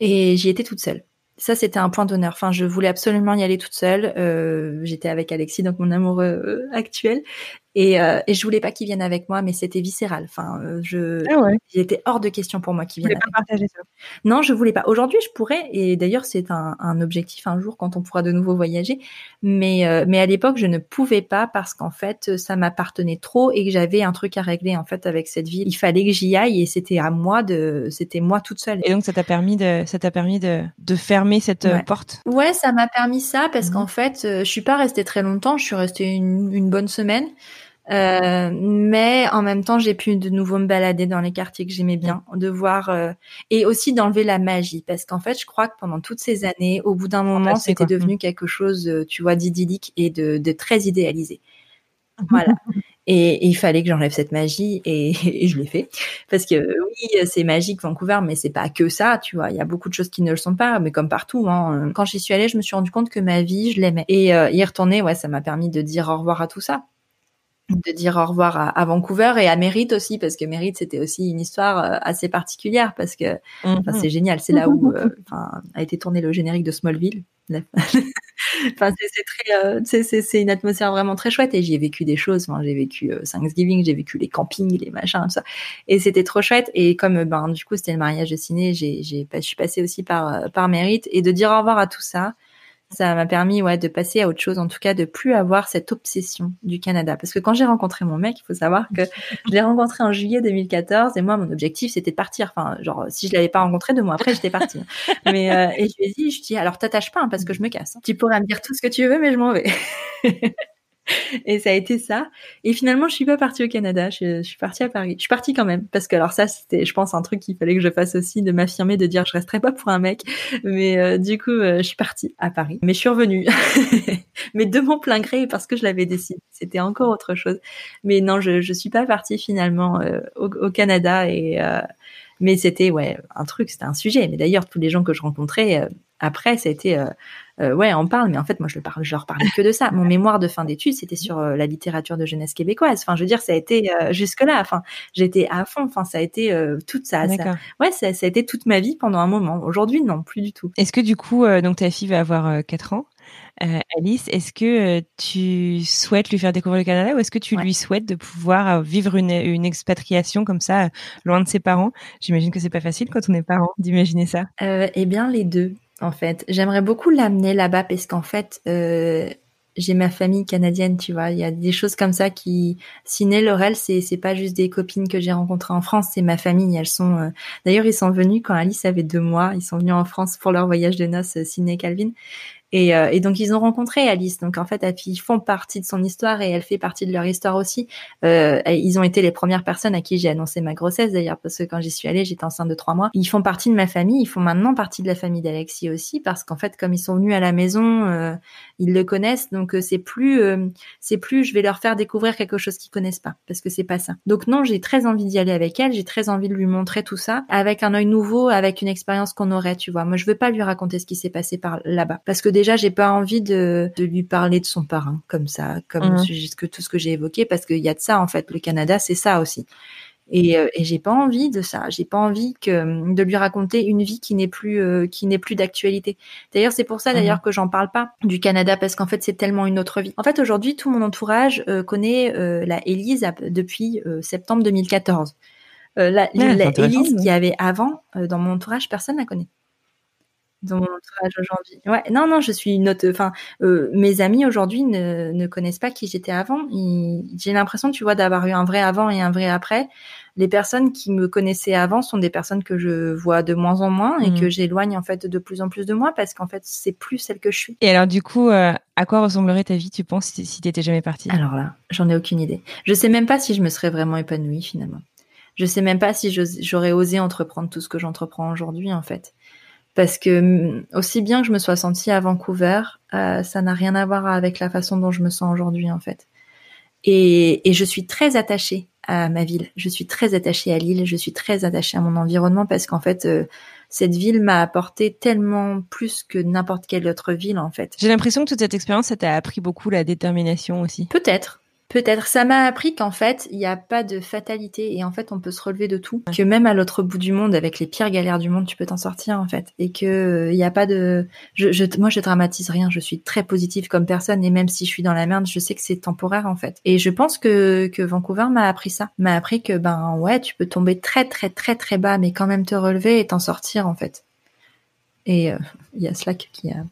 et j'y étais toute seule. Ça, c'était un point d'honneur. Enfin, je voulais absolument y aller toute seule. j'étais avec Alexis, donc mon amoureux actuel, et, euh, et je voulais pas qu'ils viennent avec moi, mais c'était viscéral. Enfin, euh, je, ah il était hors de question pour moi qu'ils viennent.
Pas partager ça?
Non, je voulais pas. Aujourd'hui, je pourrais, et d'ailleurs, c'est un, un, objectif un jour quand on pourra de nouveau voyager. Mais, euh, mais à l'époque, je ne pouvais pas parce qu'en fait, ça m'appartenait trop et que j'avais un truc à régler en fait avec cette ville. Il fallait que j'y aille et c'était à moi de, c'était moi toute seule.
Et donc, ça t'a permis de, ça t'a permis de, de fermer cette euh, porte?
Ouais, ça m'a permis ça parce mmh. qu'en fait, je suis pas restée très longtemps. Je suis restée une, une bonne semaine. Euh, mais en même temps, j'ai pu de nouveau me balader dans les quartiers que j'aimais bien, de voir euh, et aussi d'enlever la magie, parce qu'en fait, je crois que pendant toutes ces années, au bout d'un moment, c'était devenu quelque chose, euh, tu vois, d'idyllique et de, de, très idéalisé. Voilà. Et, il fallait que j'enlève cette magie et, et je l'ai fait. Parce que oui c'est magique Vancouver mais c'est pas que ça tu vois. Il y a beaucoup de choses qui ne le sont pas mais comme partout hein. quand j'y suis allée je me suis rendu compte que ma vie je l'aimais. Et y retourner ouais ça m'a permis de dire au revoir à tout ça de dire au revoir à, Vancouver et à Mérite aussi parce que Mérite c'était aussi une histoire euh, assez particulière parce que mhm. c'est génial. C'est là où euh, a été tourné le générique de Smallville. Enfin c'est très euh, c'est une atmosphère vraiment très chouette et j'y ai vécu des choses. J'ai vécu Thanksgiving j'ai vécu les campings les machins tout ça. Et c'était trop chouette. Et comme ben du coup c'était le mariage de ciné j'ai j'ai je suis passée aussi par par Mérite. Et de dire au revoir à tout ça ça m'a permis ouais de passer à autre chose en tout cas de plus avoir cette obsession du Canada. Parce que quand j'ai rencontré mon mec il faut savoir que je l'ai rencontré en juillet 2014 et moi mon objectif c'était de partir. Enfin genre si je l'avais pas rencontré deux mois après j'étais partie. Mais euh, et je lui ai dit je dis alors t'attaches pas hein, parce que je me casse. Tu pourras me dire tout ce que tu veux mais je m'en vais et ça a été ça. Et finalement, je suis pas partie au Canada. Je, suis partie à Paris. Je suis partie quand même parce que alors ça, c'était, je pense, un truc qu'il fallait que je fasse aussi, de m'affirmer, de dire je resterai pas pour un mec. Mais euh, du coup, euh, je suis partie à Paris. Mais je suis revenue, mais de mon plein gré parce que je l'avais décidé. C'était encore autre chose. Mais non, je je suis pas partie finalement euh, au, au, Canada et mais c'était ouais un truc, c'était un sujet. Mais d'ailleurs, tous les gens que je rencontrais après, été euh, euh, ouais, on parle, mais en fait, moi, je, le parle, je leur parlais que de ça. Mon mémoire de fin d'études, c'était sur euh, la littérature de jeunesse québécoise. Enfin, je veux dire, ça a été jusque là. Enfin, j'étais à fond. Enfin, ça a été toute ça, ça. Ouais, ça, ça, a été toute ma vie pendant un moment. Aujourd'hui, non, plus du tout.
Est-ce que du coup, donc ta fille va avoir 4 ans Alice, est-ce que tu souhaites lui faire découvrir le Canada ou est-ce que tu lui souhaites de pouvoir vivre une, une, expatriation comme ça, loin de ses parents? J'imagine que c'est pas facile quand on est parent d'imaginer ça.
eh bien, les deux en fait. J'aimerais beaucoup l'amener là-bas parce qu'en fait, euh, j'ai ma famille canadienne, tu vois. Il y a des choses comme ça qui, Ciné, Laurel, c'est c'est pas juste des copines que j'ai rencontrées en France, c'est ma famille. Elles sont, euh, d'ailleurs, ils sont venus quand Alice avait deux mois. Ils sont venus en France pour leur voyage de noces, euh, Ciné Calvin. Et, euh, et, donc ils ont rencontré Alice. Donc en fait, ils font partie de son histoire et elle fait partie de leur histoire aussi. Euh, ils ont été les premières personnes à qui j'ai annoncé ma grossesse d'ailleurs, parce que quand j'y suis allée, j'étais enceinte de trois mois. Ils font partie de ma famille. Ils font maintenant partie de la famille d'Alexis aussi, parce qu'en fait, comme ils sont venus à la maison, euh, ils le connaissent. Donc euh, c'est plus, euh, c'est plus, je vais leur faire découvrir quelque chose qu'ils connaissent pas, parce que c'est pas ça. Donc non, j'ai très envie d'y aller avec elle. J'ai très envie de lui montrer tout ça avec un œil nouveau, avec une expérience qu'on aurait, tu vois. Moi, je veux pas lui raconter ce qui s'est passé par là-bas, parce que déjà j'ai pas envie de, de lui parler de son parrain comme ça, comme mmh. que tout ce que j'ai évoqué, parce qu'il y a de ça en fait. Le Canada, c'est ça aussi. Et, euh, et j'ai pas envie de ça. J'ai pas envie que de lui raconter une vie qui n'est plus euh, qui n'est plus d'actualité. D'ailleurs, c'est pour ça d'ailleurs mhm. que j'en parle pas du Canada parce qu'en fait, c'est tellement une autre vie. En fait, aujourd'hui, tout mon entourage euh, connaît la Élise depuis septembre 2014. la, Élise qu'il y avait avant dans mon entourage, personne la connaît dans mon entourage aujourd'hui. Ouais, non, non, je suis une autre. Enfin, euh, mes amis aujourd'hui ne, ne connaissent pas qui j'étais avant. J'ai l'impression, tu vois, d'avoir eu un vrai avant et un vrai après. Les personnes qui me connaissaient avant sont des personnes que je vois de moins en moins et mmh. que j'éloigne en fait de plus en plus de moi parce qu'en fait, c'est plus celle que je suis.
Et alors, du coup, euh, à quoi ressemblerait ta vie, tu penses, si, si t'étais jamais partie?
Alors là, j'en ai aucune idée. Je sais même pas si je me serais vraiment épanouie finalement. Je sais même pas si j'aurais osé entreprendre tout ce que j'entreprends aujourd'hui en fait parce que mm, aussi bien que je me sois sentie à Vancouver, euh, ça n'a rien à voir avec la façon dont je me sens aujourd'hui en fait. Et, et, je suis très attachée à ma ville, je suis très attachée à Lille, je suis très attachée à mon environnement parce qu'en fait, euh, cette ville m'a apporté tellement plus que n'importe quelle autre ville en fait.
J'ai l'impression que toute cette expérience, ça t'a appris beaucoup la détermination aussi.
Peut-être, Peut-être. Ça m'a appris qu'en fait, il n'y a pas de fatalité et en fait, on peut se relever de tout. Que même à l'autre bout du monde, avec les pires galères du monde, tu peux t'en sortir en fait. Et que il n'y a pas de. Je, je, moi, je dramatise rien. Je suis très positive comme personne et même si je suis dans la merde, je sais que c'est temporaire en fait. Et je pense que que Vancouver m'a appris ça. M'a appris que ben ouais, tu peux tomber très très très très bas, mais quand même te relever et t'en sortir en fait. Et euh, il y a Slack qui a.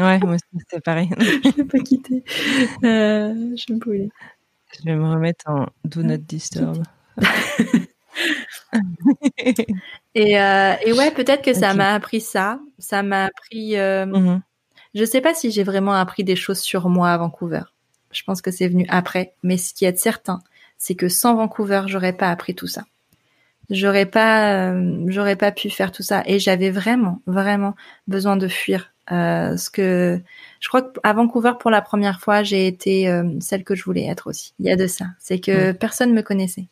Ouais, moi c'est pareil.
je vais pas quitter. Euh, je me.
Je vais me remettre en Do Not Disturb.
et, euh, et, ouais, peut-être que ça m'a appris ça. Ça m'a appris. Euh, mm-hmm. Je sais pas si j'ai vraiment appris des choses sur moi à Vancouver. Je pense que c'est venu après. Mais ce qui est certain, c'est que sans Vancouver, j'aurais pas appris tout ça. J'aurais pas, euh, j'aurais pas pu faire tout ça. Et j'avais vraiment, vraiment besoin de fuir euh, ce que je crois qu'à Vancouver pour la première fois, j'ai été euh, celle que je voulais être aussi. Il y a de ça, c'est que personne me connaissait.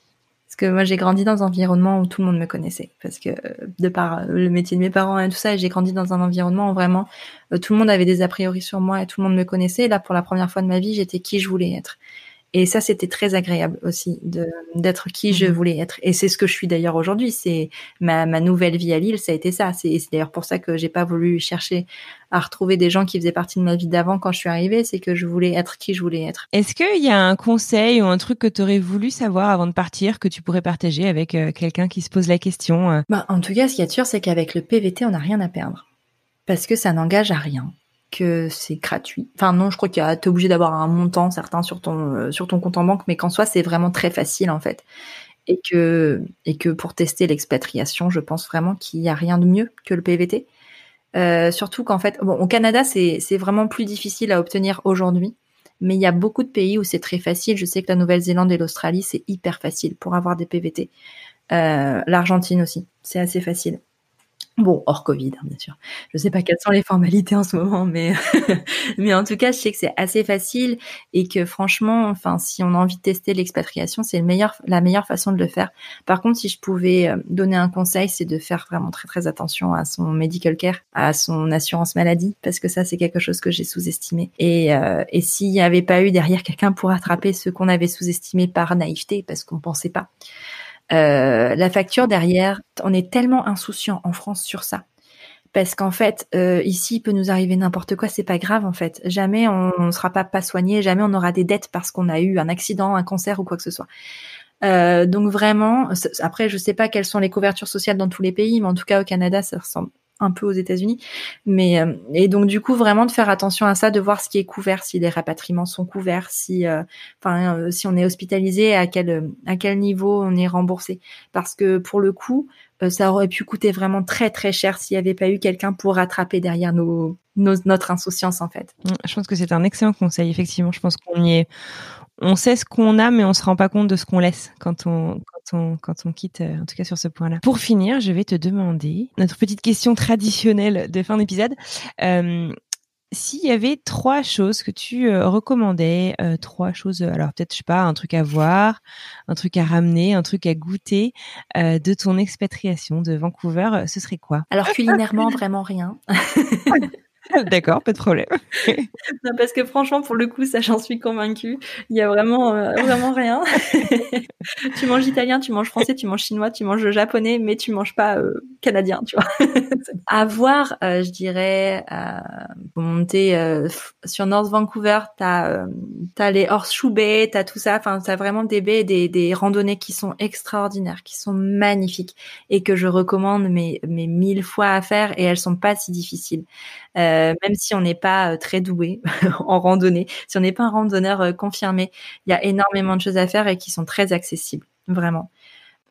Parce que moi, j'ai grandi dans un environnement où tout le monde me connaissait, parce que de par le métier de mes parents et tout ça, j'ai grandi dans un environnement où vraiment euh, tout le monde avait des a priori sur moi et tout le monde me connaissait. Et là, pour la première fois de ma vie, j'étais qui je voulais être. Et ça, c'était très agréable aussi de d'être qui je mhm. voulais être. Et c'est ce que je suis d'ailleurs aujourd'hui. C'est ma, ma nouvelle vie à Lille, ça a été ça. C'est d'ailleurs pour ça que j'ai pas voulu chercher à retrouver des gens qui faisaient partie de ma vie d'avant quand je suis arrivée. C'est que je voulais être qui je voulais être.
Est-ce qu'il y a un conseil ou un truc que tu aurais voulu savoir avant de partir que tu pourrais partager avec euh, quelqu'un qui se pose la question euh?
bah, En tout cas, ce qui est sûr, c'est qu'avec le PVT, on n'a rien à perdre. Parce que ça n'engage à rien que c'est gratuit. Enfin non, je crois qu'il y a obligé d'avoir un montant certain sur ton euh, sur ton compte en banque, mais qu'en soi c'est vraiment très facile en fait. Et que et que pour tester l'expatriation, je pense vraiment qu'il y a rien de mieux que le PVT. Euh, surtout qu'en fait, bon, au Canada c'est c'est vraiment plus difficile à obtenir aujourd'hui, mais il y a beaucoup de pays où c'est très facile. Je sais que la Nouvelle-Zélande et l'Australie c'est hyper facile pour avoir des PVT. Euh, L'Argentine aussi, c'est assez facile. Bon, hors Covid, hein, bien sûr. Je sais pas quelles sont les formalités en ce moment, mais mais en tout cas, je sais que c'est assez facile et que franchement, enfin, si on a envie de tester l'expatriation, c'est le meilleur, la meilleure façon de le faire. Par contre, si je pouvais euh, donner un conseil, c'est de faire vraiment très très attention à son medical care, à son assurance maladie, parce que ça, c'est quelque chose que j'ai sous-estimé. Et euh, et s'il n'y avait pas eu derrière quelqu'un pour attraper ce qu'on avait sous-estimé par naïveté, parce qu'on pensait pas. Euh, la facture derrière, on est tellement insouciant en France sur ça. Parce qu'en fait, euh, ici, il peut nous arriver n'importe quoi, c'est pas grave en fait. Jamais on ne sera pas pas soigné, jamais on aura des dettes parce qu'on a eu un accident, un cancer ou quoi que ce soit. Euh, donc vraiment, après, je sais pas quelles sont les couvertures sociales dans tous les pays, mais en tout cas au Canada, ça ressemble un peu aux États-Unis. Mais euh, et donc du coup vraiment de faire attention à ça, de voir ce qui est couvert, si les rapatriements sont couverts, si euh, enfin euh, si on est hospitalisé, à quel à quel niveau on est remboursé. Parce que pour le coup, ça aurait pu coûter vraiment très très cher s'il n'y avait pas eu quelqu'un pour rattraper derrière nos, nos, notre insouciance en fait.
Je pense que c'est un excellent conseil. Effectivement, je pense qu'on y est on sait ce qu'on a, mais on se rend pas compte de ce qu'on laisse quand on, quand on, quand on quitte, euh, en tout cas sur ce point-là. Pour finir, je vais te demander notre petite question traditionnelle de fin d'épisode. Euh, s'il y avait trois choses que tu euh, recommandais, trois choses, alors peut-être, je sais pas, un truc à voir, un truc à ramener, un truc à goûter de ton expatriation de Vancouver, ce serait quoi?
Alors culinairement, vraiment rien.
D'accord, pas de problème.
parce que franchement, pour le coup, ça, j'en suis convaincue. Il y a vraiment, euh, vraiment rien. tu manges italien, tu manges français, tu manges chinois, tu manges japonais, mais tu manges pas euh, canadien, tu vois. à voir, euh, je dirais, pour monter sur North Vancouver, t'as as les horseshoe bay, t'as tout ça. Enfin, t'as vraiment des baies, des, des randonnées qui sont extraordinaires, qui sont magnifiques et que je recommande mais mais mille fois à faire et elles sont pas si difficiles. Euh, même si on n'est pas euh, très doué en randonnée, si on n'est pas un randonneur euh, confirmé, il y a énormément de choses à faire et qui sont très accessibles, vraiment.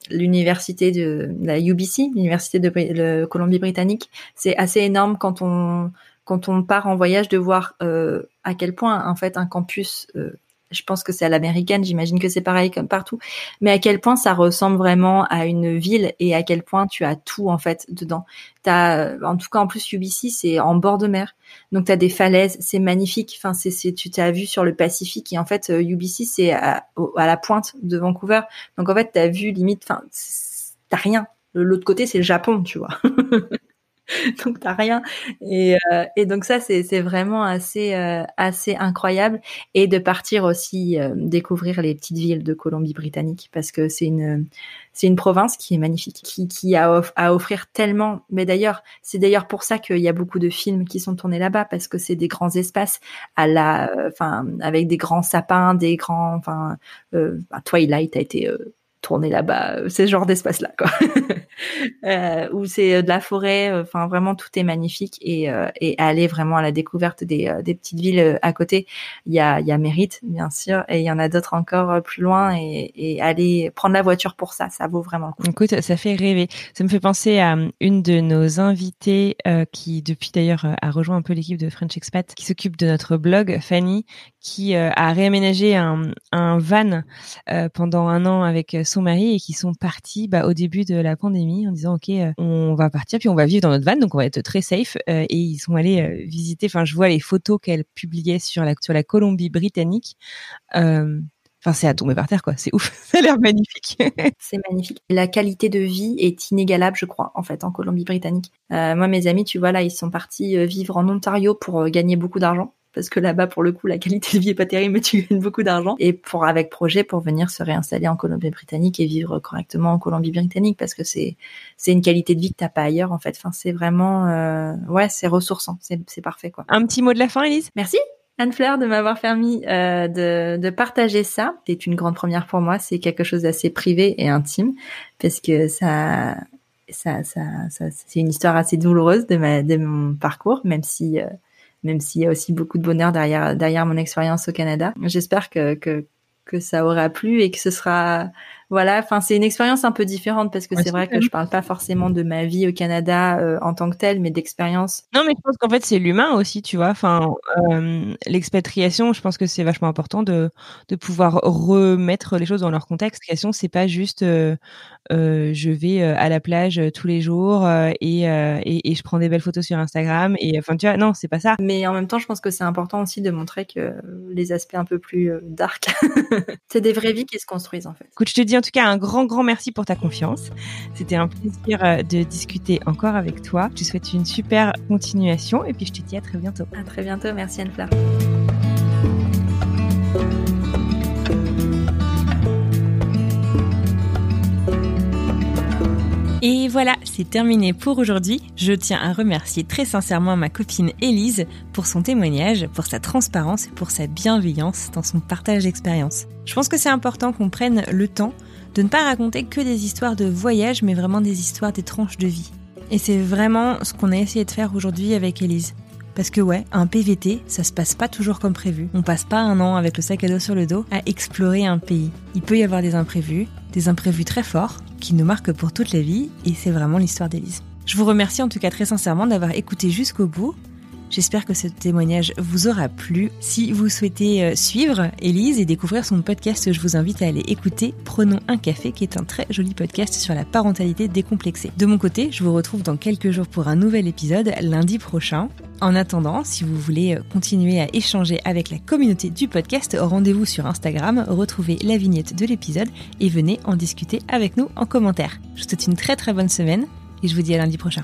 L'université de la UBC, l'université de, Colombie-Britannique, c'est assez énorme quand on quand on part en voyage de voir à quel point en fait un campus je pense que c'est à l'américaine, j'imagine que c'est pareil comme partout, mais à quel point ça ressemble vraiment à une ville et à quel point tu as tout en fait dedans. T'as, en tout cas en plus UBC c'est en bord de mer, donc tu as des falaises, c'est magnifique. Enfin c'est, c'est tu t'as vu sur le Pacifique et en fait UBC c'est à, à, la pointe de Vancouver, donc en fait t'as vu limite, enfin t'as rien. L'autre côté c'est le Japon, tu vois. donc t'as rien. Et, euh, et donc ça c'est vraiment assez euh, assez incroyable et de partir aussi euh, découvrir les petites villes de Colombie-Britannique parce que c'est une province qui est magnifique, qui qui a à offrir tellement. Mais d'ailleurs c'est d'ailleurs pour ça qu'il y a beaucoup de films qui sont tournés là-bas parce que c'est des grands espaces à la enfin avec des grands sapins, des grands enfin bah, Twilight a été tourner là-bas, euh, c'est ce genre d'espace-là, quoi. euh, où c'est euh, de la forêt, enfin vraiment tout est magnifique et, et aller vraiment à la découverte des, des petites villes à côté. Il y a, y a Mérite, bien sûr, et il y en a d'autres encore plus loin et, et aller prendre la voiture pour ça, ça vaut vraiment le coup.
Écoute, ça fait rêver. Ça me fait penser à une de nos invitées qui, depuis d'ailleurs, a rejoint un peu l'équipe de French Expat, qui s'occupe de notre blog, Fanny, qui a réaménagé un, un van pendant un an avec son mari et qui sont partis bah, au début de la pandémie en disant ok euh, on va partir puis on va vivre dans notre van donc on va être très safe euh, et ils sont allés euh, visiter enfin je vois les photos qu'elle publiait sur la sur la Colombie britannique Enfin, c'est à tomber par terre, quoi. C'est ouf. Ça a l'air magnifique.
c'est magnifique. La qualité de vie est inégalable, je crois, en fait, en Colombie-Britannique. moi, mes amis, tu vois, là, ils sont partis vivre en Ontario pour gagner beaucoup d'argent parce que là-bas, pour le coup, la qualité de vie est pas terrible, mais tu gagnes beaucoup d'argent. Et pour avec projet pour venir se réinstaller en Colombie-Britannique et vivre correctement en Colombie-Britannique, parce que c'est c'est une qualité de vie que t'as pas ailleurs, en fait. Enfin, c'est vraiment, euh, ouais, c'est ressourçant, c'est c'est parfait, quoi.
Un petit mot de la fin, Elise?
Merci. Anne-Fleur, de m'avoir permis euh, de, de partager ça. C'est une grande première pour moi. C'est quelque chose d'assez privé et intime parce que ça, ça, ça, ça c'est une histoire assez douloureuse de ma, de mon parcours, même si euh, même s'il y a aussi beaucoup de bonheur derrière derrière mon expérience au Canada. J'espère que, que que ça aura plu et que ce sera voilà enfin c'est une expérience un peu différente parce que c'est vrai que je parle pas forcément de ma vie au Canada euh, en tant que telle mais d'expérience.
Non mais je pense qu'en fait c'est l'humain aussi tu vois. Enfin euh, l'expatriation je pense que c'est vachement important de de pouvoir remettre les choses dans leur contexte. L'expatriation c'est pas juste euh, je vais à la plage tous les jours et, et, et, je prends des belles photos sur Instagram et enfin tu vois non c'est pas ça.
Mais en même temps je pense que c'est important aussi de montrer que les aspects un peu plus dark c'est des vraies vies qui se construisent en fait.
Écoute je te dis en tout cas un grand grand merci pour ta confiance. C'était un plaisir de discuter encore avec toi. Je te souhaite une super continuation et puis je te dis à très bientôt.
À très bientôt. Merci Anne-Fleur
Et voilà, c'est terminé pour aujourd'hui. Je tiens à remercier très sincèrement ma copine Élise pour son témoignage, pour sa transparence et pour sa bienveillance dans son partage d'expérience. Je pense que c'est important qu'on prenne le temps de ne pas raconter que des histoires de voyage, mais vraiment des histoires des tranches de vie. Et c'est vraiment ce qu'on a essayé de faire aujourd'hui avec Élise. Parce que ouais, un PVT, ça se passe pas toujours comme prévu. On passe pas un an avec le sac à dos sur le dos à explorer un pays. Il peut y avoir des imprévus, des imprévus très forts, qui nous marque pour toute la vie, et c'est vraiment l'histoire d'Élise. Je vous remercie en tout cas très sincèrement d'avoir écouté jusqu'au bout. J'espère que ce témoignage vous aura plu. Si vous souhaitez euh, suivre Élise et découvrir son podcast, je vous invite à aller écouter Prenons un café, qui est un très joli podcast sur la parentalité décomplexée. De mon côté, je vous retrouve dans quelques jours pour un nouvel épisode lundi prochain. En attendant, si vous voulez euh, continuer à échanger avec la communauté du podcast, rendez-vous sur Instagram, retrouvez la vignette de l'épisode et venez en discuter avec nous en commentaire. Je vous souhaite une très très bonne semaine et je vous dis à lundi prochain.